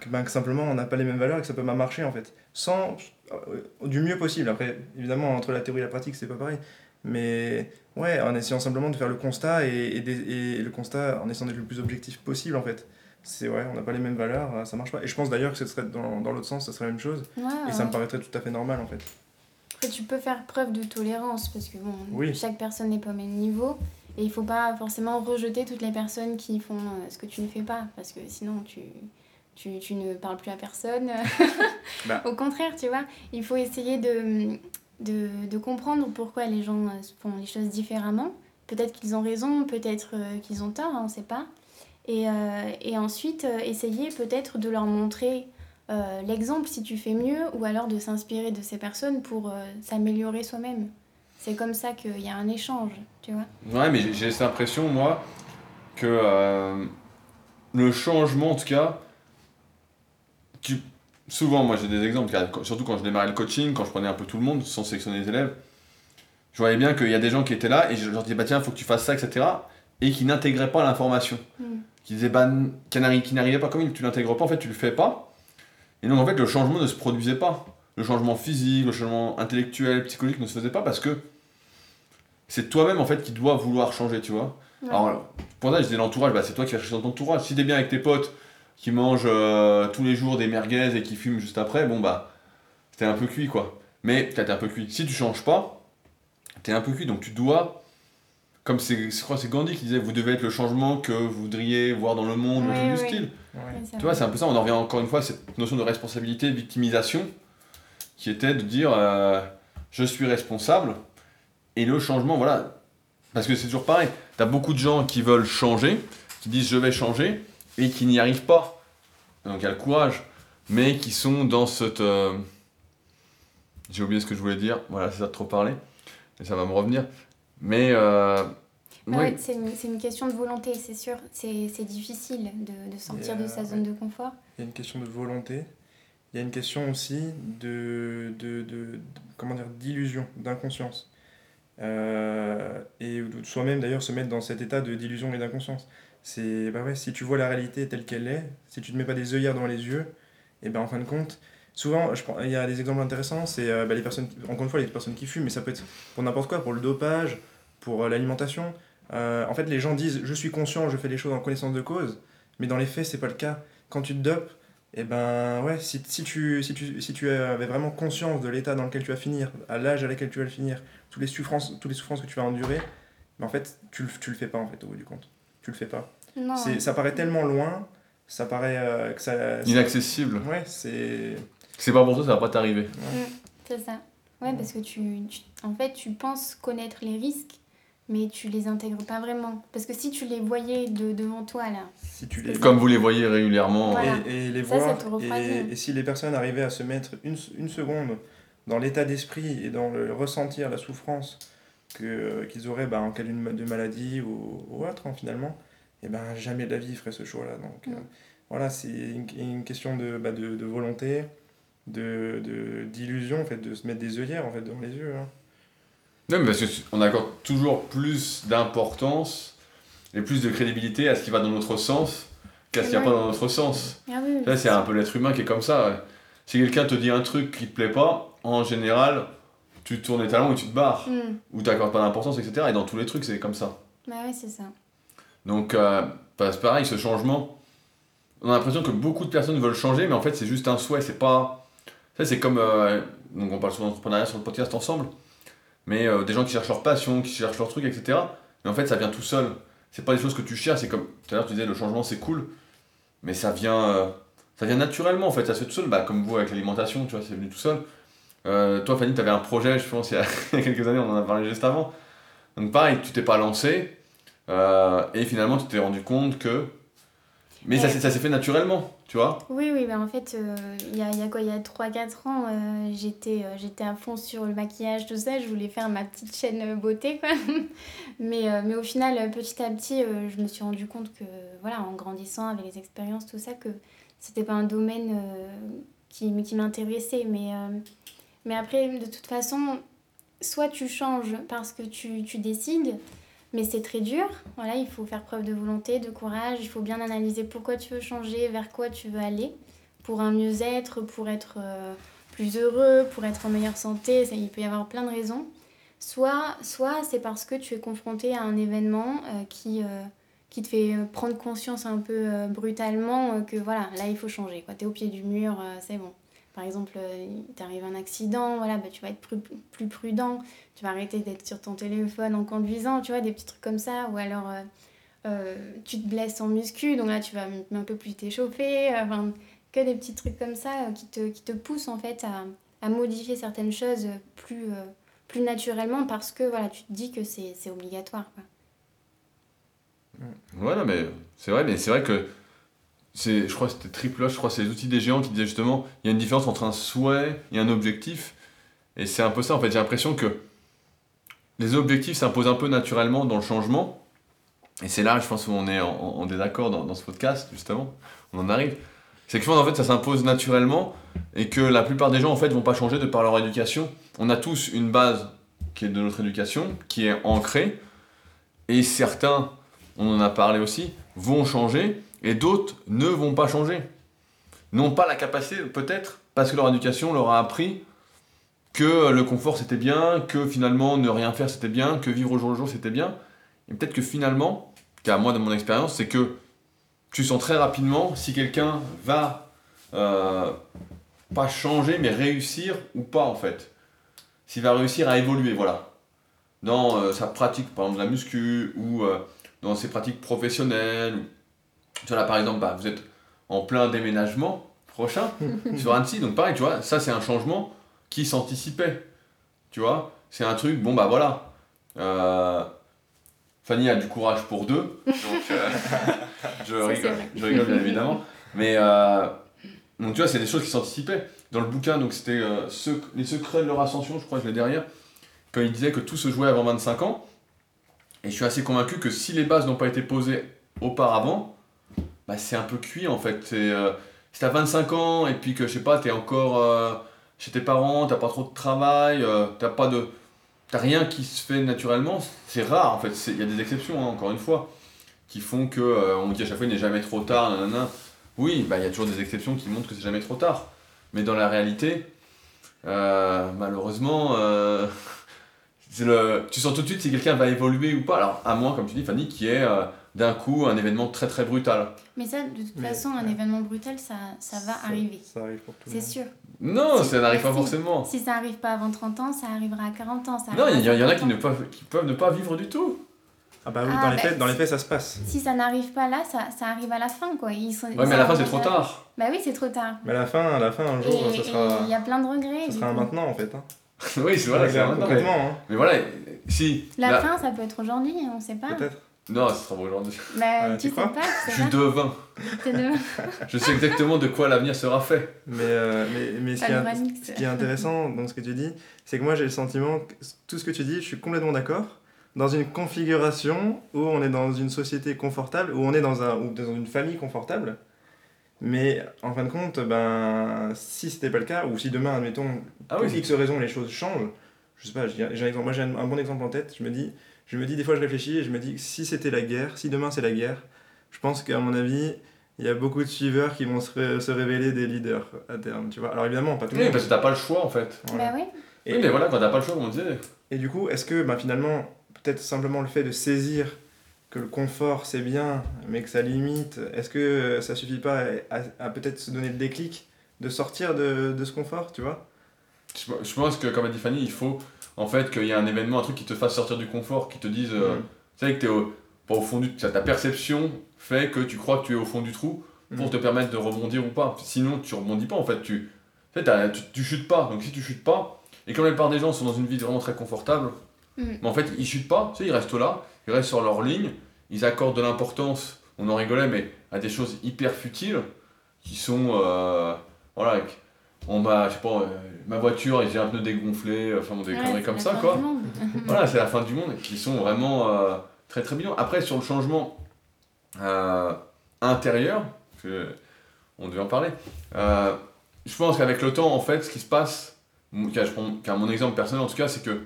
que, ben, que simplement on n'a pas les mêmes valeurs et que ça peut pas marcher en fait. Sans, euh, du mieux possible. Après, évidemment, entre la théorie et la pratique, c'est pas pareil. Mais ouais, en essayant simplement de faire le constat et, et, des- et le constat en essayant d'être le plus objectif possible en fait. C'est ouais, on n'a pas les mêmes valeurs, ça marche pas. Et je pense d'ailleurs que ce serait dans, dans l'autre sens, ça serait la même chose. Ouais, Et ça me paraîtrait tout à fait normal en fait. Après, tu peux faire preuve de tolérance parce que bon, Oui. chaque personne n'est pas au même niveau. Et il faut pas forcément rejeter toutes les personnes qui font euh, ce que tu ne fais pas parce que sinon tu, tu, tu ne parles plus à personne. [LAUGHS] Bah. Au contraire, tu vois, il faut essayer de, de, de comprendre pourquoi les gens euh, font les choses différemment. Peut-être qu'ils ont raison, peut-être euh, qu'ils ont tort, hein, on ne sait pas. Et, euh, et ensuite, essayer peut-être de leur montrer euh, l'exemple si tu fais mieux ou alors de s'inspirer de ces personnes pour euh, s'améliorer soi-même. C'est comme ça qu'il y a un échange, tu vois. Ouais, mais j'ai- cette impression, moi, que euh, le changement, en tout cas, tu, souvent, moi j'ai des exemples, surtout quand je démarrais le coaching, quand je prenais un peu tout le monde sans sélectionner les élèves, je voyais bien qu'il y a des gens qui étaient là et je leur disais, bah tiens, il faut que tu fasses ça, etc. Et qui n'intégraient pas l'information. Mm. Qui disaient, bah, qui n'arrivaient pas comme il, tu l'intègres pas, en fait, tu le fais pas. Et donc, en fait, le changement ne se produisait pas. Le changement physique, le changement intellectuel, psychologique ne se faisait pas parce que c'est toi-même, en fait, qui dois vouloir changer, tu vois. Alors, pour ça, je disais l'entourage, bah, c'est toi qui vas chercher dans ton entourage. Si t'es bien avec tes potes qui mangent euh, tous les jours des merguez et qui fument juste après, bon, bah, t'es un peu cuit, quoi. Mais t'es un peu cuit. Si tu changes pas, t'es un peu cuit, donc tu dois, comme c'est, je crois c'est Gandhi qui disait, vous devez être le changement que vous voudriez voir dans le monde, Oui, oui. du style. Ouais, Tu vois, c'est un peu ça, on en revient encore une fois à cette notion de responsabilité, de victimisation, qui était de dire, euh, je suis responsable, et le changement, voilà, parce que c'est toujours pareil, t'as beaucoup de gens qui veulent changer, qui disent je vais changer, et qui n'y arrivent pas. Donc il y a le courage, mais qui sont dans cette... euh, J'ai oublié ce que je voulais dire, voilà, c'est ça de trop parler, et ça va me revenir. Mais... Euh... Ah ouais. c'est une, une question de volonté, c'est sûr. C'est difficile de, de sortir de sa zone de confort. Il y a une question de volonté. Il y a une question aussi de, de, de- comment dire, d'illusion, d'inconscience. Euh, et de soi-même d'ailleurs se mettre dans cet état de d'illusion et d'inconscience. C'est bah ouais, si tu vois la réalité telle qu'elle est, si tu ne mets pas des œillères dans les yeux, et ben en fin de compte, souvent, je prends, il y a des exemples intéressants, c'est euh, bah, les personnes, encore une fois, les personnes qui fument, mais ça peut être pour n'importe quoi, pour le dopage, pour euh, l'alimentation. Euh, en fait, les gens disent je suis conscient, je fais les choses en connaissance de cause, mais dans les faits, c'est pas le cas. Quand tu te dopes, et ben ouais, si, si, tu, si, tu, si tu avais vraiment conscience de l'état dans lequel tu vas finir, à l'âge à laquelle tu vas le finir, toutes les souffrances, toutes les souffrances que tu vas endurer, mais en fait, tu, le- tu le fais pas en fait au bout du compte. Tu le fais pas. Non, ça paraît tellement loin, ça paraît euh, que ça. Inaccessible. Ouais, c'est. C'est pas pour toi, ça va pas t'arriver. c'est ça. Ouais, parce que tu, tu- en fait, tu penses connaître les risques, mais tu les intègres pas vraiment. Parce que si tu les voyais de, devant toi, là, Si tu les. Comme vous les voyez régulièrement. Voilà. Et, et les Ça, voir, et, et si les personnes arrivaient à se mettre une, une seconde dans l'état d'esprit et dans le ressentir la souffrance que, qu'ils auraient bah, en cas d'une de maladie ou, ou autre, hein, finalement, et ben jamais de la vie ils feraient ce choix-là. Donc Mm. euh, voilà, c'est une, une question de, bah, de, de volonté, de, de, d'illusion, en fait, de se mettre des œillères en fait, dans les yeux. hein. Non, mais parce qu'on accorde toujours plus d'importance et plus de crédibilité à ce qui va dans notre sens qu'à ce qui va pas dans notre sens. Ah oui, oui, Ça, c'est un peu l'être humain qui est comme ça. ouais. Si quelqu'un te dit un truc qui te plaît pas, en général, tu te tournes les talons et tu te barres. Hmm. Ou t'accordes pas d'importance, etc. Et dans tous les trucs, c'est comme ça. Bah ouais, c'est ça. Donc, euh, bah, c'est pareil, ce changement. On a l'impression que beaucoup de personnes veulent changer, mais en fait, c'est juste un souhait. C'est pas. Ça, c'est comme. euh, Donc, on parle souvent d'entrepreneuriat sur le podcast ensemble. Mais euh, des gens qui cherchent leur passion, qui cherchent leur truc, etc. Mais en fait, ça vient tout seul. C'est pas des choses que tu cherches. C'est comme. Tout à l'heure, tu disais le changement, c'est cool. Mais ça vient. euh, Ça vient naturellement, en fait. Ça se fait tout seul. Bah, comme vous avec l'alimentation, tu vois, c'est venu tout seul. Euh, toi, Fanny, tu avais un projet, je pense, [LAUGHS] il y, a, quelques années, on en a parlé juste avant. Donc, pareil, tu t'es pas lancé. et finalement, tu t'es rendu compte que. Mais ça, Ouais. ça s'est fait naturellement, tu vois. Oui, oui, bah en fait, euh, il y, a, y a quoi, il y a 3-4 ans, euh, j'étais euh, j'étais à fond sur le maquillage, tout ça, je voulais faire ma petite chaîne beauté, quoi. [LAUGHS] mais, mais au final, petit à petit, je me suis rendu compte que, voilà, en grandissant avec les expériences, tout ça, que c'était pas un domaine qui, qui m'intéressait. Mais, mais après, de toute façon, soit tu changes parce que tu, tu décides, mais c'est très dur. Voilà, il faut faire preuve de volonté, de courage. Il faut bien analyser pourquoi tu veux changer, vers quoi tu veux aller, pour un mieux-être, pour être euh, plus heureux, pour être en meilleure santé. Il peut y avoir plein de raisons. Soit, soit c'est parce que tu es confronté à un événement euh, qui, euh, qui te fait prendre conscience un peu brutalement que voilà, là il faut changer. Tu es au pied du mur, c'est bon. Par exemple, euh, il t'arrive un accident, voilà, bah, tu vas être plus, plus prudent, tu vas arrêter d'être sur ton téléphone en conduisant, tu vois, des petits trucs comme ça. Ou alors, euh, euh, tu te blesses en muscu, donc là, tu vas un peu plus t'échauffer. euh, que des petits trucs comme ça euh, qui, te, qui te poussent en fait à, à modifier certaines choses plus, euh, plus naturellement parce que voilà, tu te dis que c'est obligatoire. Non, mais c'est vrai, mais c'est vrai que c'est, je crois que c'était Triple je crois que c'est les outils des géants qui disaient justement, il y a une différence entre un souhait et un objectif. Et c'est un peu ça, en fait, j'ai l'impression que les objectifs s'imposent un peu naturellement dans le changement. Et c'est là, je pense, où on est en, en- désaccord dans, dans ce podcast, justement. On en arrive. C'est que je pense en fait ça s'impose naturellement et que la plupart des gens en fait vont pas changer de par leur éducation. On a tous une base qui est de notre éducation, qui est ancrée, et certains, on en a parlé aussi, vont changer et d'autres ne vont pas changer. N'ont pas la capacité, peut-être, parce que leur éducation leur a appris que le confort c'était bien, que finalement ne rien faire c'était bien, que vivre au jour le jour c'était bien. Et peut-être que finalement, car moi de mon expérience, c'est que tu sens très rapidement si quelqu'un va euh, pas changer mais réussir ou pas en fait. S'il va réussir à évoluer, voilà. Dans euh, sa pratique, par exemple de la muscu ou euh, dans ses pratiques professionnelles. Tu vois là par exemple, bah, vous êtes en plein déménagement prochain [LAUGHS] sur Annecy, donc pareil, tu vois, ça c'est un changement qui s'anticipait. Tu vois, c'est un truc, bon bah voilà. Euh, Fanny a du courage pour deux, [LAUGHS] donc euh, [LAUGHS] je, rigole, je rigole bien évidemment. Mais euh, donc tu vois, c'est des choses qui s'anticipaient. Dans le bouquin, donc c'était euh, Sec- Les secrets de leur ascension, je crois que je l'ai derrière, quand il disait que tout se jouait avant 25 ans. Et je suis assez convaincu que si les bases n'ont pas été posées auparavant, bah, c'est un peu cuit en fait. Euh, si t'as 25 ans et puis que je sais pas, t'es encore euh, chez tes parents, t'as pas trop de travail, euh, t'as pas de. T'as rien qui se fait naturellement, c'est rare en fait. Il y a des exceptions, hein, encore une fois, qui font que on dit à chaque fois il n'est jamais trop tard, nanana. Oui, bah il y a toujours des exceptions qui montrent que c'est jamais trop tard. Mais dans la réalité, malheureusement, [LAUGHS] le, tu sens tout de suite si quelqu'un va évoluer ou pas. Alors, à moins, comme tu dis, Fanny, qui est d'un coup un événement très très brutal. Mais ça, de toute Mais- façon, un événement brutal, ça, ça va arriver. Ça arrive pour tout le C'est sûr. Non, Si, ça n'arrive pas forcément. Si ça arrive pas avant 30 ans, ça arrivera à 40 ans. Ça Non, il y, en a qui 50 ne peuvent, qui peuvent ne pas vivre du tout. Ah bah oui, Ah, dans, les bah, faits, dans les faits, ça se passe. Si ça n'arrive pas là, ça, ça arrive à la fin, quoi. Ils sont, Ouais, mais à la fin, c'est trop tard. Bah oui, c'est trop tard. Mais à la fin, à la fin, un Et jour, ça et sera, il y a plein de regrets. ça sera un maintenant en fait. Hein. [LAUGHS] oui, c'est vrai, c'est Ouais, maintenant, mais, hein, mais voilà, si. La fin, ça peut être aujourd'hui, on sait pas. peut-être. Non, ce sera aujourd'hui. Bah, tu tu sais crois pas, tu Je sais suis devin. T'es de... Je sais exactement de quoi l'avenir sera fait. Mais, euh, mais, mais ce, qui est, Panoramique, ce qui est intéressant dans ce que tu dis, c'est que moi j'ai le sentiment que tout ce que tu dis, je suis complètement d'accord. Dans une configuration où on est dans une société confortable, où on est dans, un, ou dans une famille confortable, mais en fin de compte, ben, si c'était pas le cas, ou si demain, admettons, Ah pour oui, X raisons, les choses changent, je sais pas, j'ai j'ai un, exemple, moi j'ai un, un bon exemple en tête, je me dis, je me dis, des fois je réfléchis et je me dis, si c'était la guerre, si demain c'est la guerre, je pense qu'à mon avis, il y a beaucoup de suiveurs qui vont se, ré- se révéler des leaders à terme, tu vois. Alors évidemment, pas tout le Oui, monde. parce que t'as pas le choix en fait. Voilà. Bah oui. Et, Oui, mais voilà, quand t'as pas le choix, comme on disait. et du coup, est-ce que ben, finalement, peut-être simplement le fait de saisir que le confort c'est bien, mais que ça limite, est-ce que euh, ça suffit pas à, à- à peut-être se donner le déclic de sortir de, de ce confort, tu vois? Je je pense que, comme a dit Fanny, il faut en fait qu'il y ait un événement, un truc qui te fasse sortir du confort, qui te dise. euh. Tu sais que t'es au, pas au fond du. Ta perception fait que tu crois que tu es au fond du trou pour Mhm. te permettre de rebondir ou pas. Sinon, tu rebondis pas en fait. Tu, tu, chutes pas. Donc si tu chutes pas, et comme la plupart des gens sont dans une vie vraiment très confortable, Mhm. mais en fait ils chutent pas, tu sais, ils restent là, ils restent sur leur ligne, ils accordent de l'importance, on en rigolait, mais à des choses hyper futiles qui sont. euh, voilà, on m'a, je sais pas, euh, ma voiture et j'ai un pneu dégonflé, enfin bon, des Ouais, conneries comme la ça fin quoi. du monde. [LAUGHS] Voilà, c'est la fin du monde et qui sont vraiment euh, très très bidons. Après, sur le changement euh, intérieur, que on devait en parler, euh, je pense qu'avec le temps, en fait, ce qui se passe, mon- car, je prends, car mon exemple personnel en tout cas, c'est que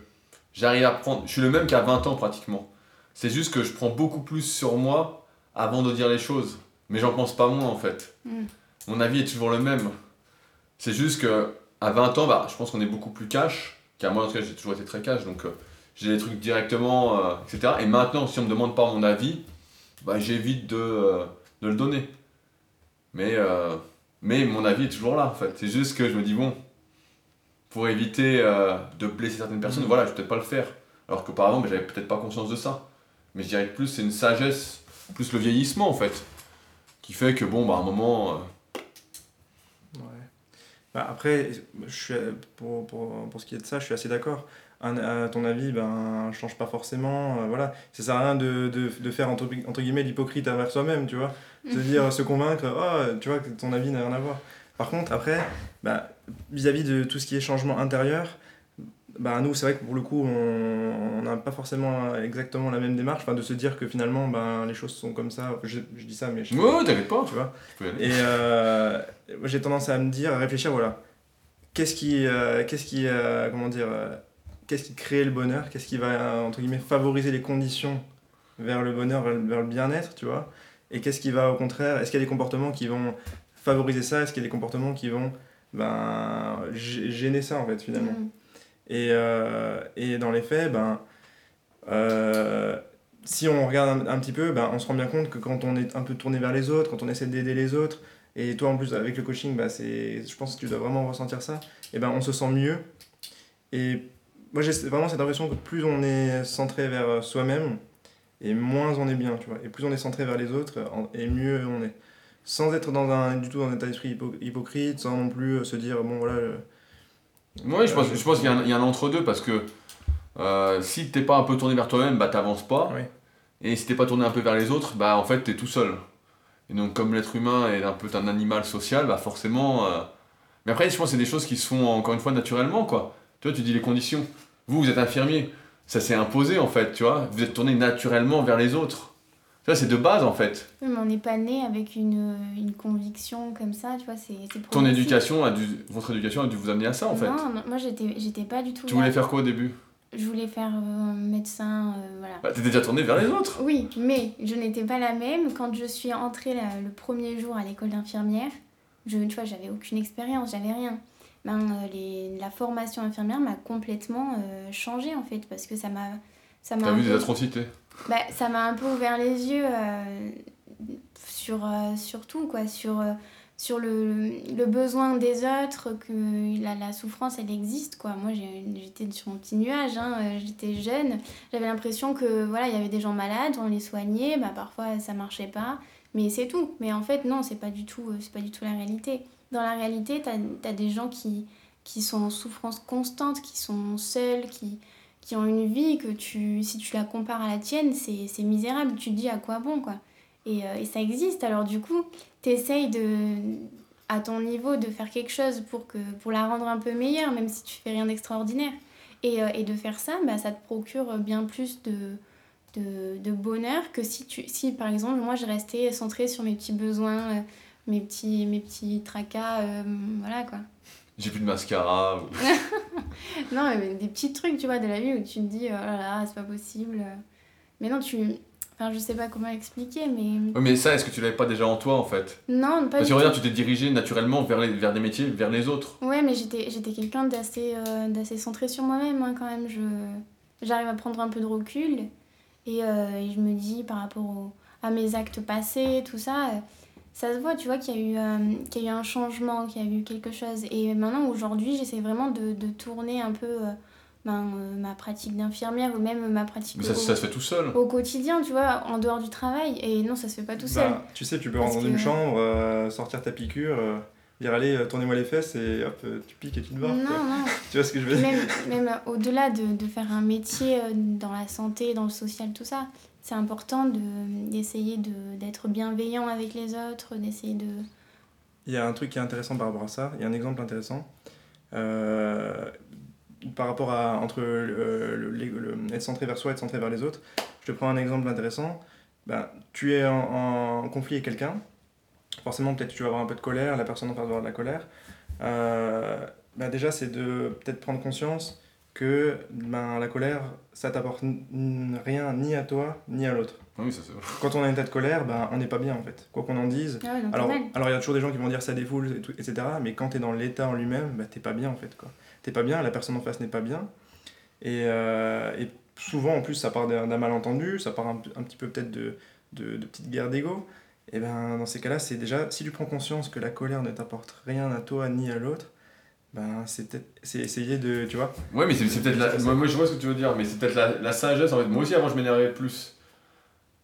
j'arrive à prendre. Je suis le même qu'à 20 ans pratiquement. C'est juste que je prends beaucoup plus sur moi avant de dire les choses. Mais j'en pense pas moins en fait. Mm. Mon avis est toujours le même. C'est juste que à 20 ans, bah, je pense qu'on est beaucoup plus cash. Car moi, en tout cas, j'ai toujours été très cash. Donc, euh, j'ai les trucs directement, euh, etc. Et maintenant, si on me demande pas mon avis, bah, j'évite de, euh, de le donner. Mais, euh, mais mon avis est toujours là, en fait. C'est juste que je me dis, bon, pour éviter de blesser certaines personnes, Mhm. voilà, je vais peut-être pas le faire. Alors qu'auparavant, mais j'avais peut-être pas conscience de ça. Mais je dirais que plus c'est une sagesse, plus le vieillissement, en fait, qui fait que, bon, bah, à un moment. Bah, après, je suis, pour, pour, pour ce qui est de ça, je suis assez d'accord. À ton avis, ben, change pas forcément. euh, voilà. Ça sert à rien de, de, de faire entre, entre guillemets l'hypocrite envers soi-même, tu vois. [LAUGHS] Se dire, se convaincre, oh, tu vois, que ton avis n'a rien à voir. Par contre, après, bah, vis-à-vis de tout ce qui est changement intérieur, bah, nous, c'est vrai que pour le coup, on n'a pas forcément exactement la même démarche, enfin, de se dire que finalement, ben, les choses sont comme ça. Je, je dis ça, mais je, Ouais, t'inquiète pas. tu vois. Et euh, j'ai tendance à me dire, à réfléchir, voilà, qu'est-ce qui, euh, qu'est-ce qui, euh, comment dire, euh, qu'est-ce qui crée le bonheur, qu'est-ce qui va entre guillemets favoriser les conditions vers le bonheur, vers le, vers le bien-être, tu vois, et qu'est-ce qui va au contraire, est-ce qu'il y a des comportements qui vont favoriser ça, est-ce qu'il y a des comportements qui vont ben, gê- gêner ça en fait finalement? Mm. Et, euh, et dans les faits, ben, euh, si on regarde un, petit peu, ben, on se rend bien compte que quand on est un peu tourné vers les autres, quand on essaie d'aider les autres, et toi en plus avec le coaching, ben, c'est, je pense que tu dois vraiment ressentir ça, et ben, on se sent mieux. Et moi j'ai vraiment cette impression que plus on est centré vers soi-même, et moins on est bien, tu vois. Et plus on est centré vers les autres, et mieux on est. Sans être dans un, du tout dans un état d'esprit hypo- hypocrite, sans non plus se dire, bon voilà, Oui, je pense, je pense qu'il y, a un- il y a un entre-deux parce que euh, si t'es pas un peu tourné vers toi-même, bah t'avances pas. Oui. Et si t'es pas tourné un peu vers les autres, bah en fait t'es tout seul. Et donc comme l'être humain est un peu un animal social, bah forcément... euh, Mais après je pense que c'est des choses qui se font encore une fois naturellement quoi. Tu vois, tu dis les conditions. Vous, vous êtes infirmier. Ça s'est imposé en fait, tu vois. Vous êtes tourné naturellement vers les autres. Ça c'est de base en fait. Oui, mais on n'est pas né avec une, une conviction comme ça, tu vois, c'est Ton éducation a dû... Votre éducation a dû vous amener à ça en fait. Non, moi j'étais pas du tout Tu là. voulais faire quoi au début? Je voulais faire euh, médecin, euh, voilà. Bah t'étais déjà tourné vers les autres. Oui, mais je n'étais pas la même. Quand je suis entrée la- le premier jour à l'école d'infirmière, je, tu vois, j'avais aucune expérience, j'avais rien. Ben, euh, les, la formation infirmière m'a complètement euh, changé en fait, parce que ça m'a. T'as vu des atrocités. Bah, ça m'a un peu ouvert les yeux euh, sur, euh, sur tout, quoi, sur, euh, sur le, le besoin des autres, que la, la souffrance, elle existe, quoi. Moi, j'étais sur mon petit nuage, hein, j'étais jeune, j'avais l'impression que, voilà, il y avait des gens malades, on les soignait, bah, parfois ça marchait pas, mais c'est tout. Mais en fait, non, c'est pas du tout, pas du tout la réalité. Dans la réalité, t'as as des gens qui, qui sont en souffrance constante, qui sont seuls, qui, qui ont une vie que tu, si tu la compares à la tienne, c'est misérable. Tu te dis à quoi bon, quoi? Et, euh, et ça existe. Alors du coup, tu essayes de, à ton niveau de faire quelque chose pour, que, pour la rendre un peu meilleure, même si tu fais rien d'extraordinaire. Et, euh, et de faire ça, bah, ça te procure bien plus de, de, de bonheur que si, tu, si, par exemple, moi, je restais centrée sur mes petits besoins, euh, mes petits, mes petits tracas, voilà, quoi. J'ai plus de mascara. ou- [LAUGHS] Non, mais des petits trucs, tu vois, de la vie où tu te dis, oh là là, c'est pas possible. Mais non, tu. Enfin, je sais pas comment expliquer, mais. Ouais, mais ça, est-ce que tu l'avais pas déjà en toi en fait? Non, pas Parce du que regarde, tu t'es dirigé naturellement vers, les, vers des métiers, vers les autres. Ouais, mais j'étais j'étais quelqu'un d'assez euh, d'assez centré sur moi-même, hein, quand même. Je J'arrive à prendre un peu de recul. Et, euh, et je me dis, par rapport au- à mes actes passés, tout ça, euh, ça se voit, tu vois, qu'il y, a eu, euh, qu'il y a eu un changement, qu'il y a eu quelque chose. Et maintenant, aujourd'hui, j'essaie vraiment de, de tourner un peu euh, ben, euh, ma pratique d'infirmière ou même ma pratique Mais ça, au- ça se fait tout seul. au quotidien, tu vois, en dehors du travail. Et non, ça se fait pas tout seul. Bah, tu sais, tu peux rentrer dans une chambre, euh, sortir ta piqûre, dire allez, tournez-moi les fesses et hop, tu piques et tu te barres. non, non. [LAUGHS] Tu vois ce que je veux dire? Même, même au-delà de, de faire un métier dans la santé, dans le social, tout ça, c'est important de- d'essayer de, d'être bienveillant avec les autres, d'essayer de... Il y a un truc qui est intéressant par rapport à ça, il y a un exemple intéressant. Euh, par rapport à entre être centré vers soi et être centré vers les autres, je te prends un exemple intéressant. Ben, tu es en, conflit avec quelqu'un, forcément peut-être tu vas avoir un peu de colère, la personne va avoir de la colère. Euh, ben déjà c'est de peut-être prendre conscience que ben, la colère ça t'apporte rien ni à toi ni à l'autre. Oui, ça c'est Quand on a un état de colère, ben, on n'est pas bien en fait. Quoi qu'on en dise, Ah ouais, alors, alors il y a toujours des gens qui vont dire ça défoule, et tout, etc. Mais quand tu es dans l'état en lui-même, bah, t'es pas bien en fait. quoi. T'es pas bien, la personne en face n'est pas bien. Et, euh, et souvent en plus ça part d'un d'un malentendu, ça part un, un petit peu peut-être de, de, de petites guerres d'ego. Et ben dans ces cas-là, c'est déjà, si tu prends conscience que la colère ne t'apporte rien à toi ni à l'autre, ben c'est peut-être c'est essayer de, tu vois, Ouais, mais c'est c'est peut-être la... moi, moi, je vois ce que tu veux dire, mais c'est peut-être la, la sagesse en fait. Moi aussi avant je m'énervais plus.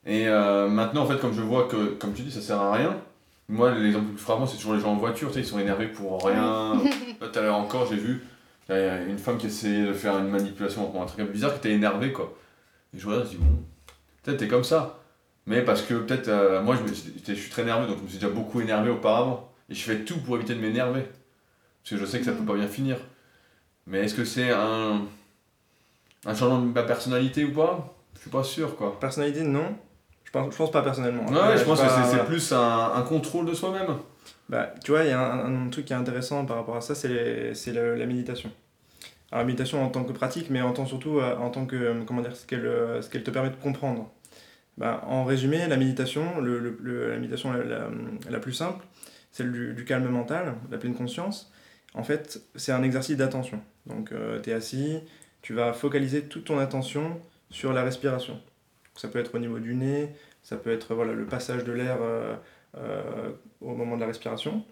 Et euh, maintenant en fait comme je vois que, comme tu dis, ça sert à rien. Moi l'exemple le plus frappant c'est toujours les gens en voiture, tu sais, ils sont énervés pour rien. [LAUGHS] Là tout à l'heure encore j'ai vu il y a une femme qui essayait de faire une manipulation pour un truc un peu bizarre qui était énervée quoi. Et je regarde, je dis bon, peut-être t'es comme ça. Mais parce que peut-être euh, moi je, me, je suis très nerveux donc je me suis déjà beaucoup énervé auparavant. Et je fais tout pour éviter de m'énerver. Parce que je sais que ça peut pas bien finir. Mais est-ce que c'est un. Un changement de ma personnalité ou pas? Je suis pas sûr, quoi. Personnalité, non. Je pense, je pense pas personnellement. Ouais, Après, je pense que pas- c'est- c'est voilà. plus un, un contrôle de soi-même. Bah, tu vois, il y a un, un truc qui est intéressant par rapport à ça, c'est la méditation. Alors, la méditation en tant que pratique, mais en tant surtout euh, en tant que, euh, comment dire, ce qu'elle euh, ce qu'elle te permet de comprendre. Bah, en résumé, la méditation, le, le- le- la méditation la, la- la plus simple, celle du, du calme mental, la pleine conscience, en fait, c'est un exercice d'attention. Donc, tu es assis, tu vas focaliser toute ton attention sur la respiration. Ça peut être au niveau du nez, ça peut être voilà, le passage de l'air euh, euh, au moment de la respiration.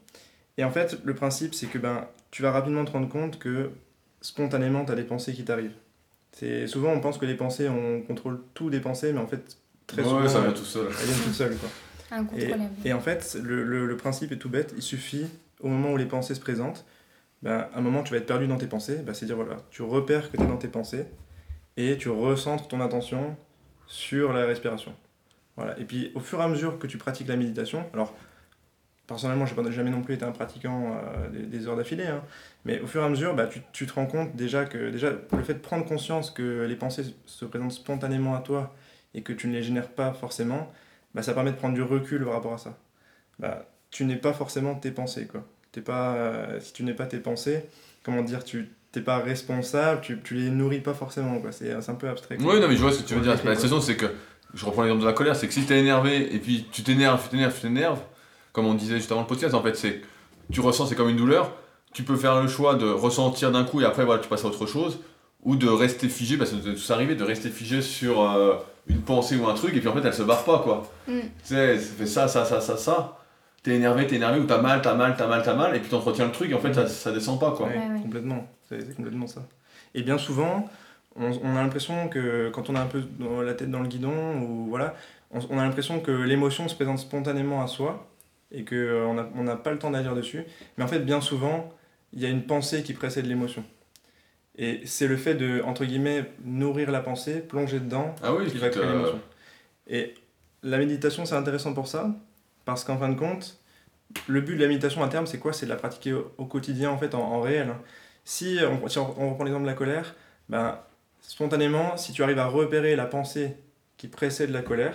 Et en fait, le principe, c'est que ben, tu vas rapidement te rendre compte que spontanément, tu as des pensées qui t'arrivent. C'est Souvent, on pense que les pensées, on contrôle tout des pensées, mais en fait, très ouais, souvent, ça vient tout seul. elles viennent toutes seules. Quoi. Et en fait, le, le- le principe est tout bête. Il suffit, au moment où les pensées se présentent, ben, à un moment, tu vas être perdu dans tes pensées. Ben, C'est-à-dire, voilà, tu repères que tu es dans tes pensées et tu recentres ton attention sur la respiration. Voilà. Et puis, au fur et à mesure que tu pratiques la méditation, alors, personnellement, je n'ai jamais non plus été un pratiquant euh, des, des heures d'affilée, hein, mais au fur et à mesure, bah, tu, tu te rends compte déjà que déjà, le fait de prendre conscience que les pensées se présentent spontanément à toi et que tu ne les génères pas forcément, bah, ça permet de prendre du recul par rapport à ça. Bah, tu n'es pas forcément tes pensées. Quoi. T'es pas, euh, si tu n'es pas tes pensées, comment dire, tu n'es pas responsable, tu, tu les nourris pas forcément. Quoi. C'est, c'est un peu abstrait. quoi. Oui, non, mais je vois ce que tu veux dire. La situation, c'est que, je reprends l'exemple de la colère, c'est que si t'es énervé et puis tu t'énerves, tu t'énerves, tu t'énerves, comme on disait juste avant le podcast, en fait, c'est que tu ressens, c'est comme une douleur. Tu peux faire le choix de ressentir d'un coup et après, voilà, tu passes à autre chose, ou de rester figé, parce que ça peut tous arriver, de rester figé sur euh, une pensée ou un truc, et puis en fait, elle se barre pas, quoi. Mm. Tu sais, ça fait ça, ça, ça, ça, ça. T'es énervé, t'es énervé, ou t'as mal, t'as mal, t'as mal, t'as mal, et puis t'entretiens le truc, et en fait, ça, ça descend pas, quoi. Ouais, Ouais, ouais. complètement. C'est, complètement ça. Et bien souvent, on, on a l'impression que quand on a un peu dans la tête dans le guidon, ou voilà, on, on a l'impression que l'émotion se présente spontanément à soi et qu'on n'a on n'a pas le temps d'agir dessus. Mais en fait, bien souvent, il y a une pensée qui précède l'émotion. Et c'est le fait de, entre guillemets, nourrir la pensée, plonger dedans, Ah oui, qui va créer l'émotion. Et la méditation, c'est intéressant pour ça, parce qu'en fin de compte, le but de la méditation à terme, c'est quoi? C'est de la pratiquer au, au quotidien, en fait, en, en réel. Si on, si on- on reprend l'exemple de la colère, ben, spontanément, si tu arrives à repérer la pensée qui précède la colère,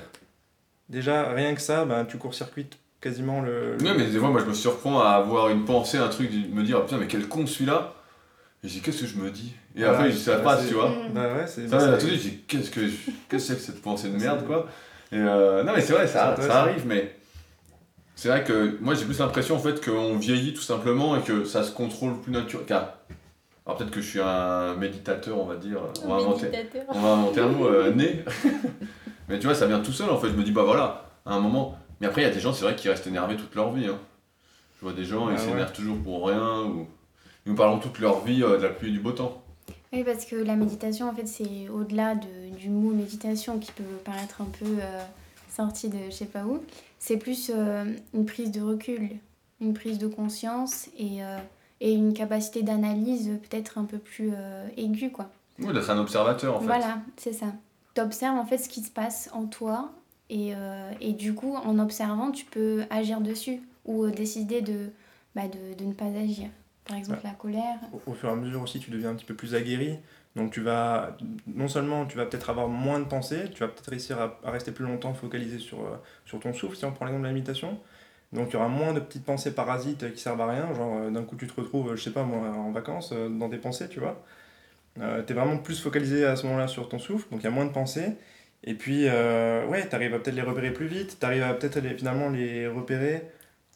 déjà, rien que ça, ben, tu court-circuites quasiment le... le- Ouais, mais des fois, moi, je me surprends à avoir une pensée, un truc, de me dire, putain, mais quel con celui-là. Et je dis, qu'est-ce que je me dis? Et Voilà, après, je dis, ça ouais, passe, c'est- tu vois. Mm. Bah ouais, c'est... Ça, c'est- là, tout de suite, je dis, qu'est-ce que je- qu'est-ce que c'est que cette pensée de merde, C'est- quoi? Et euh, non, mais c'est vrai, C'est ça, ça arrive, mais c'est vrai que moi, j'ai plus l'impression, en fait, qu'on vieillit tout simplement et que ça se contrôle plus naturellement. Car, alors peut-être que je suis un méditateur, on va dire. On va inventer, on va inventer un mot, euh, né. [LAUGHS] mais tu vois, ça vient tout seul, en fait. Je me dis, bah voilà, à un moment. Mais après, il y a des gens, c'est vrai, qui restent énervés toute leur vie. hein. Je vois des gens, ils Ah ouais. s'énervent toujours pour rien. Ou... Ils nous parlent toute leur vie euh, de la pluie et du beau temps. Oui, parce que la méditation, en fait, c'est au-delà de- du mot méditation qui peut paraître un peu euh, sorti de je sais pas où. C'est plus euh, une prise de recul, une prise de conscience et, euh, et une capacité d'analyse peut-être un peu plus euh, aiguë, quoi. Oui, d'être un observateur, en fait. Voilà, c'est ça. Tu observes en fait ce qui se passe en toi et, euh, et du coup, en observant, tu peux agir dessus ou euh, décider de, bah, de, de ne pas agir. Par exemple, la colère. au, au fur et à mesure aussi, tu deviens un petit peu plus aguerri. Donc tu vas, non seulement tu vas peut-être avoir moins de pensées, tu vas peut-être réussir à, rester plus longtemps focalisé sur, euh, sur ton souffle, si on prend l'exemple de la méditation. Donc il y aura moins de petites pensées parasites qui servent à rien, genre euh, d'un coup tu te retrouves, euh, je sais pas moi, en vacances, dans tes pensées, tu vois. Tu es vraiment plus focalisé à ce moment-là sur ton souffle, donc il y a moins de pensées. Et puis, ouais, tu arrives à peut-être les repérer plus vite, tu arrives à peut-être finalement les repérer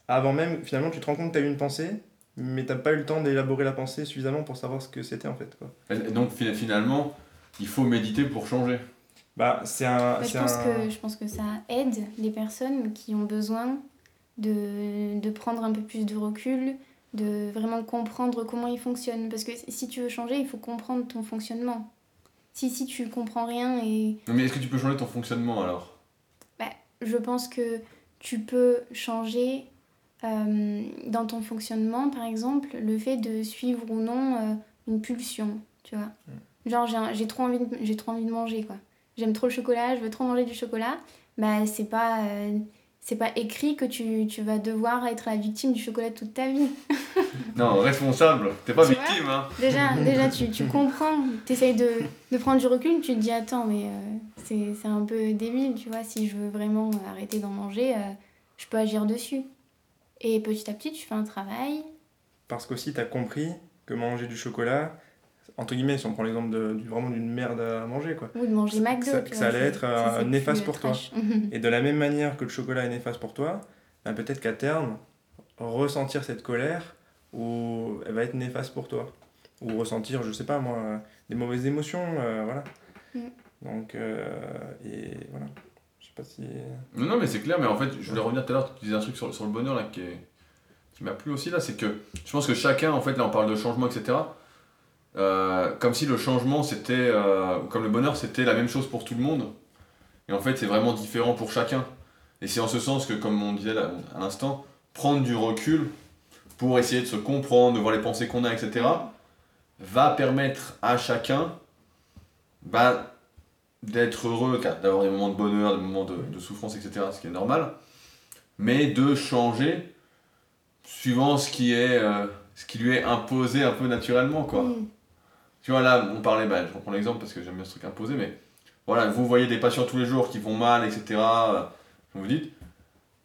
avant même, finalement tu te rends compte que tu as eu une pensée, mais t'as pas eu le temps d'élaborer la pensée suffisamment pour savoir ce que c'était en fait. Quoi. Et donc fi- finalement, il faut méditer pour changer. Bah, c'est un. Bah, je, c'est pense un- que, je pense que ça aide les personnes qui ont besoin de, de prendre un peu plus de recul, de vraiment comprendre comment ils fonctionnent. Parce que si tu veux changer, il faut comprendre ton fonctionnement. Si, si tu comprends rien et Mais est-ce que tu peux changer ton fonctionnement alors? Je pense que tu peux changer euh, dans ton fonctionnement, par exemple, le fait de suivre ou non euh, une pulsion, tu vois. Genre, j'ai trop, envie de- j'ai trop envie de manger, quoi. J'aime trop le chocolat, je veux trop manger du chocolat. Bah, c'est pas... euh, c'est pas écrit que tu, tu vas devoir être la victime du chocolat toute ta vie. [LAUGHS] Non, responsable, t'es pas Tu victime, hein. Déjà, [LAUGHS] déjà tu, tu comprends, tu essayes de, de prendre du recul, tu te dis attends, mais c'est c'est un peu débile, tu vois, si je veux vraiment arrêter d'en manger, je peux agir dessus. Et petit à petit, tu fais un travail. Parce qu'aussi, tu as compris que manger du chocolat, entre guillemets, si on prend l'exemple de, vraiment d'une merde à manger, quoi. Ou de manger McDo. ça- vois, allait être, euh, néfaste pour toi. Et de la même manière que le chocolat est néfaste pour toi, ben peut-être qu'à terme, ressentir cette colère ou elle va être néfaste pour toi. Ou ressentir, je sais pas moi, des mauvaises émotions, euh, voilà. Mm. Donc, euh, et voilà. Je sais pas si. Non, non, mais c'est clair, mais en fait, je voulais revenir tout à l'heure, tu disais un truc sur, sur le bonheur là qui, est- qui m'a plu aussi là, c'est que je pense que chacun, en fait, là on parle de changement, etc. euh, comme si le changement c'était, euh, comme le bonheur c'était la même chose pour tout le monde. Et en fait, c'est vraiment différent pour chacun. Et c'est en ce sens que, comme on disait là, à l'instant, prendre du recul pour essayer de se comprendre, de voir les pensées qu'on a, etc., va permettre à chacun bah, d'être heureux, car- d'avoir des moments de bonheur, des moments de, de souffrance, etc., ce qui est normal, mais de changer suivant ce qui, est, euh, ce qui lui est imposé un peu naturellement. Quoi. Mm. Tu vois, là, on parlait, bah, je reprends l'exemple parce que j'aime bien ce truc imposé, mais voilà, vous voyez des patients tous les jours qui vont mal, etc., euh, vous vous dites,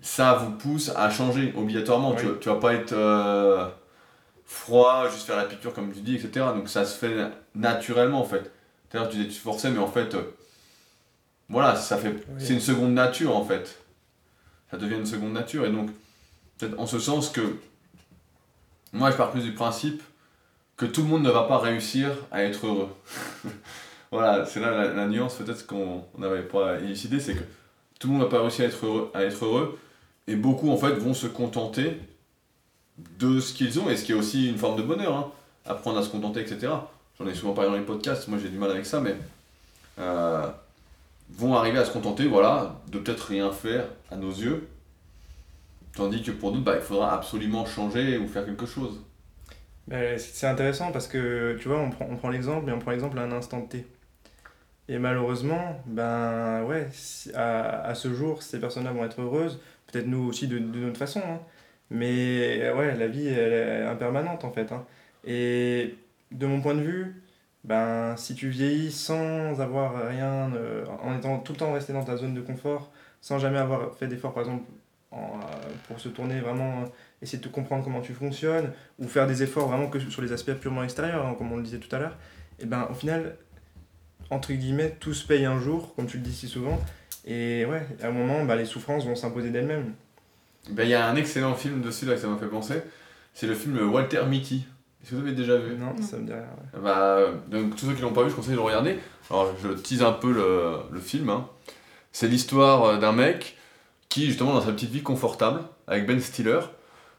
ça vous pousse à changer obligatoirement. Oui. Tu, tu vas pas être euh, froid, juste faire la piqûre comme tu dis, etc. Donc ça se fait naturellement en fait. L'heure tu disais que tu forçais, mais en fait, euh, voilà, ça fait, c'est une seconde nature en fait. Ça devient une seconde nature et donc, peut-être en ce sens que moi je pars plus du principe que tout le monde ne va pas réussir à être heureux. [LAUGHS] voilà, c'est là la, la nuance peut-être qu'on n'avait pas élucidé, c'est que tout le monde ne va pas réussir à être heureux, à être heureux et beaucoup en fait vont se contenter de ce qu'ils ont et ce qui est aussi une forme de bonheur, hein. apprendre à se contenter, etc. J'en ai souvent parlé dans les podcasts, moi j'ai du mal avec ça, mais euh, vont arriver à se contenter, voilà, de peut-être rien faire à nos yeux, tandis que pour d'autres, bah, il faudra absolument changer ou faire quelque chose. Ben, c'est intéressant parce que tu vois, on prend, on prend l'exemple, mais on prend l'exemple à un instant T. Et malheureusement, ben ouais, à, à ce jour, ces personnes-là vont être heureuses, peut-être nous aussi de, de notre façon, hein. mais ouais, la vie elle est impermanente en fait. hein. Et de mon point de vue, ben si tu vieillis sans avoir rien, euh, en étant tout le temps resté dans ta zone de confort, sans jamais avoir fait d'efforts par exemple euh, pour se tourner vraiment, euh, essayer de te comprendre comment tu fonctionnes, ou faire des efforts vraiment que sur les aspects purement extérieurs, hein, comme on le disait tout à l'heure, et ben au final, entre guillemets, tout se paye un jour, comme tu le dis si souvent, et ouais, à un moment, bah, les souffrances vont s'imposer d'elles-mêmes. Ben, Il y a un excellent film dessus là que ça m'a fait penser, c'est le film Walter Mitty. Est-ce que vous avez déjà vu Non, Non. ça me dit rien. ouais. Bah, donc tous ceux qui l'ont pas vu, je conseille de le regarder. Alors je tease un peu le, le film. hein. C'est l'histoire euh, d'un mec qui, justement, dans sa petite vie confortable, avec Ben Stiller,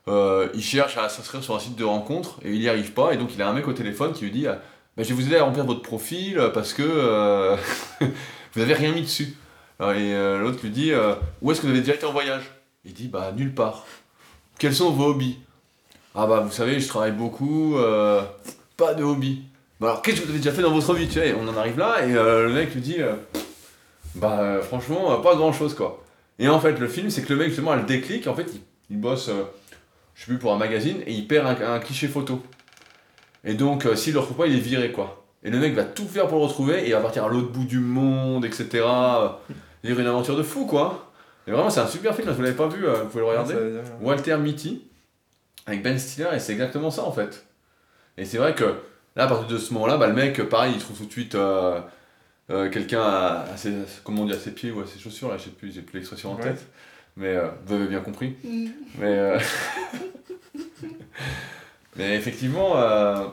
euh, il cherche à s'inscrire sur un site de rencontre et il n'y arrive pas. Et donc il a un mec au téléphone qui lui dit euh, Bah, Je vais vous aider à remplir votre profil parce que euh, [LAUGHS] vous n'avez rien mis dessus. Alors, Et euh, l'autre lui dit euh, Où est-ce que vous avez déjà été en voyage? Il dit Bah, nulle part. Quels sont vos hobbies? Ah, bah, vous savez, je travaille beaucoup, euh, pas de hobby. Bah alors, qu'est-ce que vous avez déjà fait dans votre vie? Tu sais On en arrive là, et euh, le mec lui dit euh, Bah, franchement, pas grand chose quoi. Et en fait, le film, c'est que le mec, justement, a le déclic. En fait, il, il bosse, je sais plus, pour un magazine, et il perd un, un cliché photo. Et donc, s'il le retrouve pas, il est viré quoi. Et le mec va tout faire pour le retrouver, et il va partir à l'autre bout du monde, etc. Vivre une aventure de fou quoi. Et vraiment, c'est un super film, si vous l'avez pas vu, vous pouvez le regarder. Walter Mitty avec Ben Stiller et c'est exactement ça en fait. Et c'est vrai que là à partir de ce moment-là, bah, le mec pareil il trouve tout de suite euh, euh, quelqu'un à, à ses, comment on dit, à ses pieds ou à ses chaussures, là je sais plus, j'ai plus l'expression en Ouais. tête. Mais euh, vous avez bien compris. Mm. Mais, euh, [LAUGHS] mais effectivement, euh,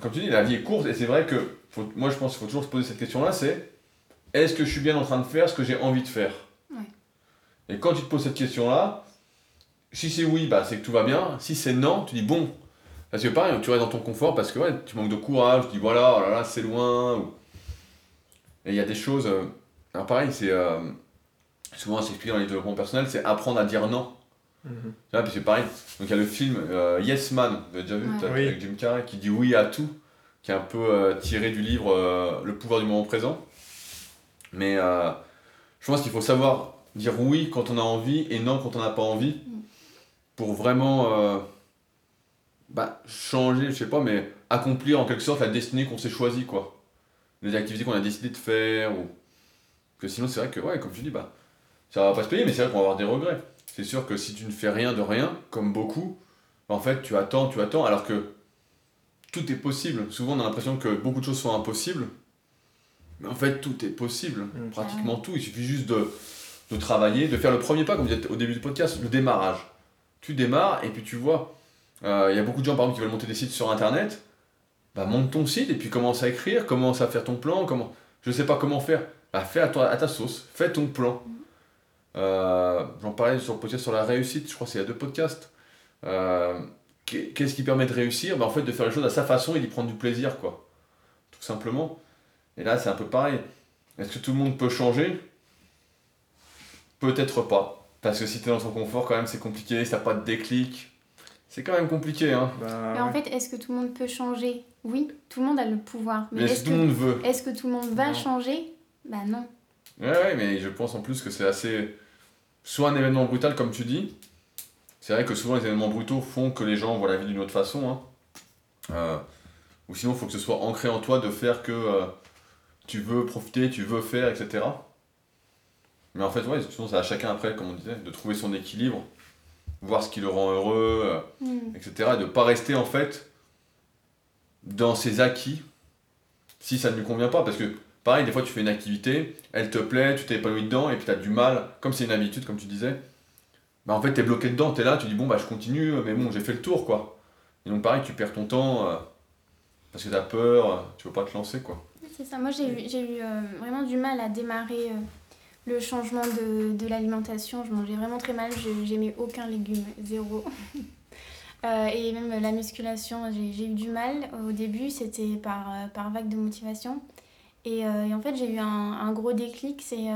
comme tu dis, la vie est courte et c'est vrai que faut- moi je pense qu'il faut toujours se poser cette question-là, c'est est-ce que je suis bien en train de faire ce que j'ai envie de faire? Ouais. Et quand tu te poses cette question-là, si c'est oui, bah, c'est que tout va bien. Si c'est non, tu dis bon. Parce que pareil, tu restes dans ton confort parce que ouais, tu manques de courage, tu dis voilà, oh là là, c'est loin. ou- Et il y a des choses. euh, Alors pareil, c'est. euh, souvent, c'est expliqué dans les développements personnels, c'est apprendre à dire non. Tu vois, puis c'est pareil. Donc il y a le film euh, Yes Man, vous avez déjà vu Ouais. peut-être, Oui. avec Jim Carrey, qui dit oui à tout, qui est un peu euh, tiré du livre euh, Le pouvoir du moment présent. Mais euh, je pense qu'il faut savoir dire oui quand on a envie et non quand on n'a pas envie. Mm. Pour vraiment euh, bah, changer, je sais pas, mais accomplir en quelque sorte la destinée qu'on s'est choisie, quoi. Les activités qu'on a décidé de faire. Ou... Que sinon, c'est vrai que, ouais, comme tu dis, bah, ça va pas se payer, mais c'est vrai qu'on va avoir des regrets. C'est sûr que si tu ne fais rien de rien, comme beaucoup, en fait, tu attends, tu attends, alors que tout est possible. Souvent, on a l'impression que beaucoup de choses sont impossibles. Mais en fait, tout est possible. Mm. Pratiquement tout. Il suffit juste de, de travailler, de faire le premier pas, comme vous dites au début du podcast, le démarrage. Tu démarres et puis tu vois. euh, Il y a beaucoup de gens, par exemple, qui veulent monter des sites sur Internet. Bah, monte ton site et puis commence à écrire, commence à faire ton plan. Comment... Je sais pas comment faire. Bah, fais à, toi, à ta sauce. Fais ton plan. Euh, J'en parlais sur le podcast sur la réussite, je crois que c'est il y a deux podcasts. Euh, qu'est- Qu'est-ce qui permet de réussir? Bah, En fait, de faire les choses à sa façon et d'y prendre du plaisir, quoi. Tout simplement. Et là, c'est un peu pareil. Est-ce que tout le monde peut changer? Peut-être pas. Parce que si tu es dans ton confort, quand même, c'est compliqué. Si t'as pas de déclic, c'est quand même compliqué. Hein. Bah, Mais en fait, est-ce que tout le monde peut changer? Oui, tout le monde a le pouvoir. Mais Mais est-ce si tout le que, monde veut. est-ce que tout le monde va Non. changer? Bah non. Ouais, ouais, mais je pense en plus que c'est assez. Soit un événement brutal, comme tu dis. C'est vrai que souvent les événements brutaux font que les gens voient la vie d'une autre façon. Hein. Euh, ou sinon, il faut que ce soit ancré en toi de faire que euh, tu veux profiter, tu veux faire, etc. Mais en fait, ouais, sinon, c'est à chacun après, comme on disait, de trouver son équilibre, voir ce qui le rend heureux, Hmm. etc. Et de pas rester en fait dans ses acquis si ça ne lui convient pas. Parce que pareil, des fois tu fais une activité, elle te plaît, tu t'es épanoui dedans, et puis tu as du mal, comme c'est une habitude, comme tu disais, bah en fait tu es bloqué dedans, tu es là, tu dis bon bah je continue, mais bon j'ai fait le tour quoi. Et donc pareil, tu perds ton temps euh, parce que tu as peur, tu veux pas te lancer quoi. C'est ça. Moi, j'ai eu, eu euh, vraiment du mal à démarrer euh, le changement de, de l'alimentation. Je mangeais vraiment très mal. J'aimais aucun légume, zéro. [LAUGHS] Euh, et même la musculation, j'ai eu du mal. Au début, c'était par, euh, par vague de motivation. Et, euh, et en fait, j'ai eu un, un gros déclic. C'est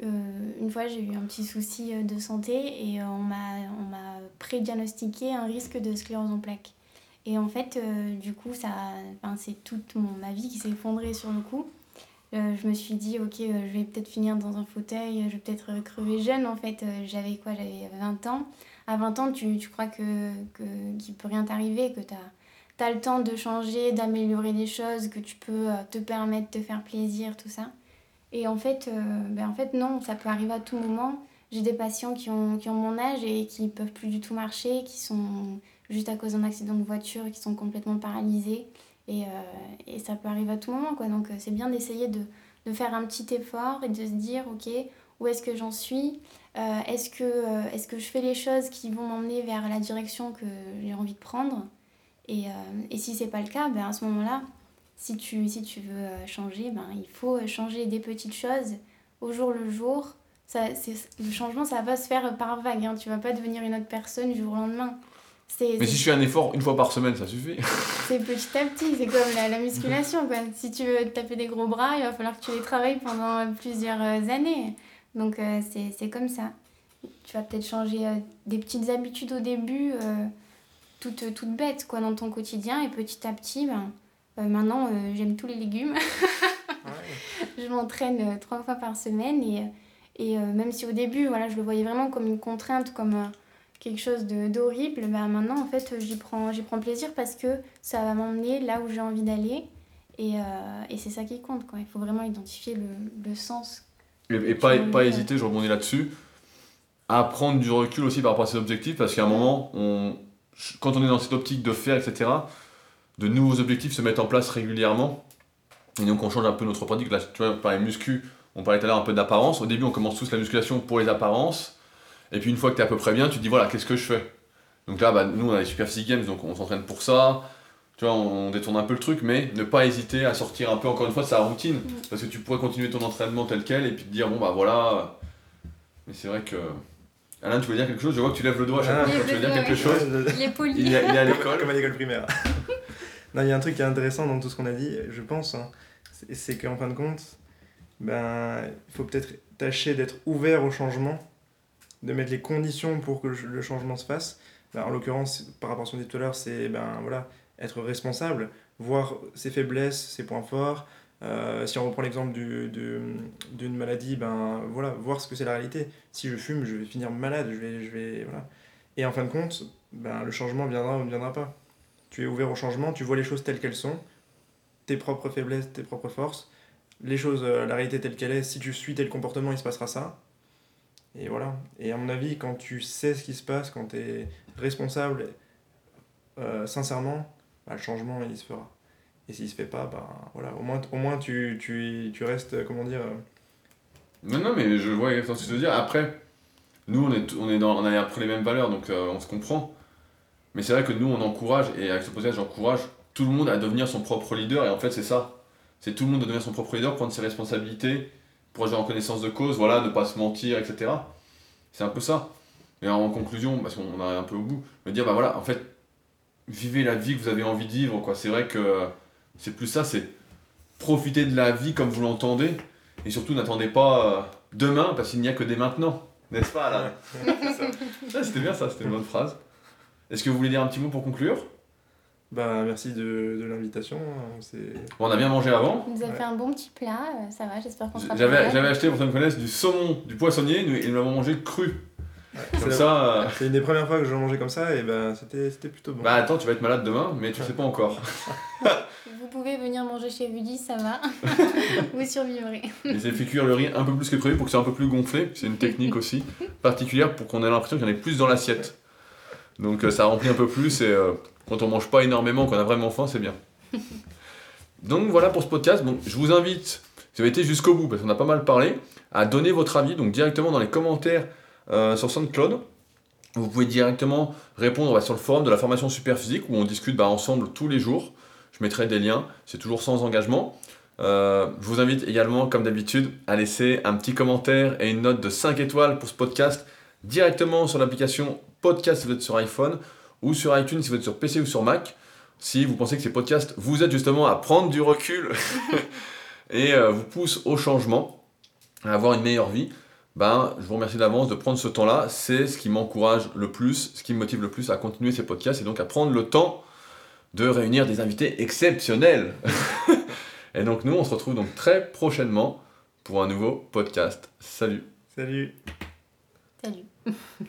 une fois, j'ai eu un petit souci de santé et on m'a pré-diagnostiqué un risque de sclérose en plaques. Et en fait, du coup, c'est toute mon, ma vie qui s'est effondrée sur le coup. Euh, je me suis dit, ok, euh, je vais peut-être finir dans un fauteuil, je vais peut-être euh, crever jeune. En fait, euh, j'avais quoi? J'avais 20 ans. À 20 ans, tu, tu crois que, qu'il peut rien t'arriver, que tu as, le temps de changer, d'améliorer des choses, que tu peux euh, te permettre de te faire plaisir, tout ça? Et en fait, euh, ben en fait, non, ça peut arriver à tout moment. J'ai des patients qui ont, qui ont mon âge et qui peuvent plus du tout marcher, qui sont juste à cause d'un accident de voiture, qui sont complètement paralysés. Et, euh, et ça peut arriver à tout moment, quoi. Donc euh, c'est bien d'essayer de, de faire un petit effort et de se dire, ok, où est-ce que j'en suis? Euh, Est-ce que, est-ce que je fais les choses qui vont m'emmener vers la direction que j'ai envie de prendre? Et, et si c'est pas le cas, ben à ce moment-là, si tu, si tu veux changer, ben il faut changer des petites choses au jour le jour. Ça, le changement, ça va se faire par vague. Hein. Tu vas pas devenir une autre personne du jour au lendemain. C'est, Mais c'est- si je fais un effort une fois par semaine, ça suffit. [LAUGHS] c'est petit à petit, c'est comme la, la musculation. Quoi. Si tu veux taper des gros bras, il va falloir que tu les travailles pendant euh, plusieurs euh, années. Donc euh, c'est c'est comme ça. Tu vas peut-être changer euh, des petites habitudes au début, euh, toutes, toutes bêtes quoi, dans ton quotidien. Et petit à petit, ben, euh, maintenant, euh, j'aime tous les légumes. [LAUGHS] Ouais. je m'entraîne euh, trois fois par semaine. Et, et euh, même si au début, voilà, je le voyais vraiment comme une contrainte, comme euh, quelque chose d'horrible, bah maintenant, en fait, j'y prends, j'y prends plaisir parce que ça va m'emmener là où j'ai envie d'aller. Et, euh, et c'est ça qui compte. Quoi. Il faut vraiment identifier le, le sens. Et, et pas, pas veux- hésiter, je rebondis là-dessus, à prendre du recul aussi par rapport à ses objectifs, parce qu'à un moment, on, quand on est dans cette optique de faire, etc., de nouveaux objectifs se mettent en place régulièrement. Et donc on change un peu notre pratique. Là, tu vois, par les muscu, on parlait tout à l'heure un peu d'apparence. Au début, on commence tous la musculation pour les apparences. Et puis une fois que tu es à peu près bien, tu te dis voilà, qu'est-ce que je fais? Donc là, bah, nous, on a les Super Physique Games, donc on s'entraîne pour ça. Tu vois, on, on détourne un peu le truc, mais ne pas hésiter à sortir un peu, encore une fois, de sa routine. Parce que tu pourrais continuer ton entraînement tel quel et puis te dire bon bah voilà. Mais c'est vrai que. Alain, tu veux dire quelque chose? Je vois que tu lèves le doigt à chaque Ah. fois que tu veux dire quelque chose? Il est poli. Il est, il est à Comme, [LAUGHS] l'école. comme à l'école primaire. [LAUGHS] non, il y a un truc qui est intéressant dans tout ce qu'on a dit, je pense, hein, c'est- c'est qu'en fin de compte, ben, il faut peut-être tâcher d'être ouvert au changement, de mettre les conditions pour que le changement se fasse. Ben, en l'occurrence, par rapport à ce qu'on dit tout à l'heure, c'est ben, voilà, être responsable, voir ses faiblesses, ses points forts, Euh, si on reprend l'exemple d'une maladie, ben voilà, voir ce que c'est la réalité. Si je fume, je vais finir malade, je vais, je vais, voilà. Et en fin de compte, ben, le changement viendra ou ne viendra pas. Tu es ouvert au changement, tu vois les choses telles qu'elles sont, tes propres faiblesses, tes propres forces, les choses, euh, la réalité telle qu'elle est, si tu suis tel comportement, il se passera ça. Et voilà. Et à mon avis, quand tu sais ce qui se passe, quand tu es responsable, euh, sincèrement, bah, le changement, il se fera. Et s'il se fait pas, bah, voilà, au moins, au moins tu, tu, tu restes, euh, comment dire, euh, Non, non, mais je vois exactement ce que tu veux dire. Après, nous, on, est, on, est on a appris les mêmes valeurs, donc on se comprend. Mais c'est vrai que nous, on encourage, et avec ce podcast, j'encourage tout le monde à devenir son propre leader, et en fait, c'est ça. C'est tout le monde de devenir son propre leader, prendre ses responsabilités, agir en connaissance de cause, voilà, ne pas se mentir, etc. C'est un peu ça. Et en conclusion, parce qu'on arrive un peu au bout, me dire, bah voilà, en fait, vivez la vie que vous avez envie de vivre, quoi. C'est vrai que c'est plus ça, c'est profiter de la vie comme vous l'entendez, et surtout n'attendez pas euh, demain, parce qu'il n'y a que des maintenant. N'est-ce pas, là [LAUGHS] Ça, C'était bien ça, c'était une bonne phrase. Est-ce que vous voulez dire un petit mot pour conclure? Bah, merci de, de l'invitation. hein, c'est- Bon, On a bien mangé avant. Il nous a Ouais. fait un bon petit plat, euh, ça va, j'espère qu'on sera J'avais j'avais acheté, pour ceux qui me connaissent, du saumon du poissonnier, nous- et nous l'avons mangé cru. c'est Comme ça, euh, C'est une des premières fois que je mangeais comme ça, et ben c'était c'était plutôt bon. bah attends, tu vas être malade demain, mais tu sais pas encore. [LAUGHS] Vous pouvez venir manger chez Vudi, ça va. [LAUGHS] Vous survivrez. Et j'ai fait cuire le riz un peu plus que prévu pour que c'est un peu plus gonflé. C'est une technique aussi particulière pour qu'on ait l'impression qu'il y en ait plus dans l'assiette. Donc euh, ça remplit un peu plus et euh, quand on mange pas énormément, qu'on a vraiment faim, c'est bien. [LAUGHS] Donc voilà pour ce podcast. Je vous invite, si vous avez été jusqu'au bout, parce qu'on a pas mal parlé, à donner votre avis donc directement dans les commentaires euh, sur SoundCloud. Vous pouvez directement répondre bah, sur le forum de la formation super physique où on discute bah, ensemble tous les jours. Je mettrai des liens, c'est toujours sans engagement. Euh, je vous invite également, comme d'habitude, à laisser un petit commentaire et une note de 5 étoiles pour ce podcast directement sur l'application podcast si vous êtes sur iPhone ou sur iTunes si vous êtes sur PC ou sur Mac. Si vous pensez que ces podcasts vous aident justement à prendre du recul [LAUGHS] et euh, vous poussent au changement, à avoir une meilleure vie, ben, je vous remercie d'avance de prendre ce temps-là. C'est ce qui m'encourage le plus, ce qui me motive le plus à continuer ces podcasts et donc à prendre le temps de réunir des invités exceptionnels. [LAUGHS] et donc nous, on se retrouve donc très prochainement pour un nouveau podcast. Salut Salut Salut. [LAUGHS]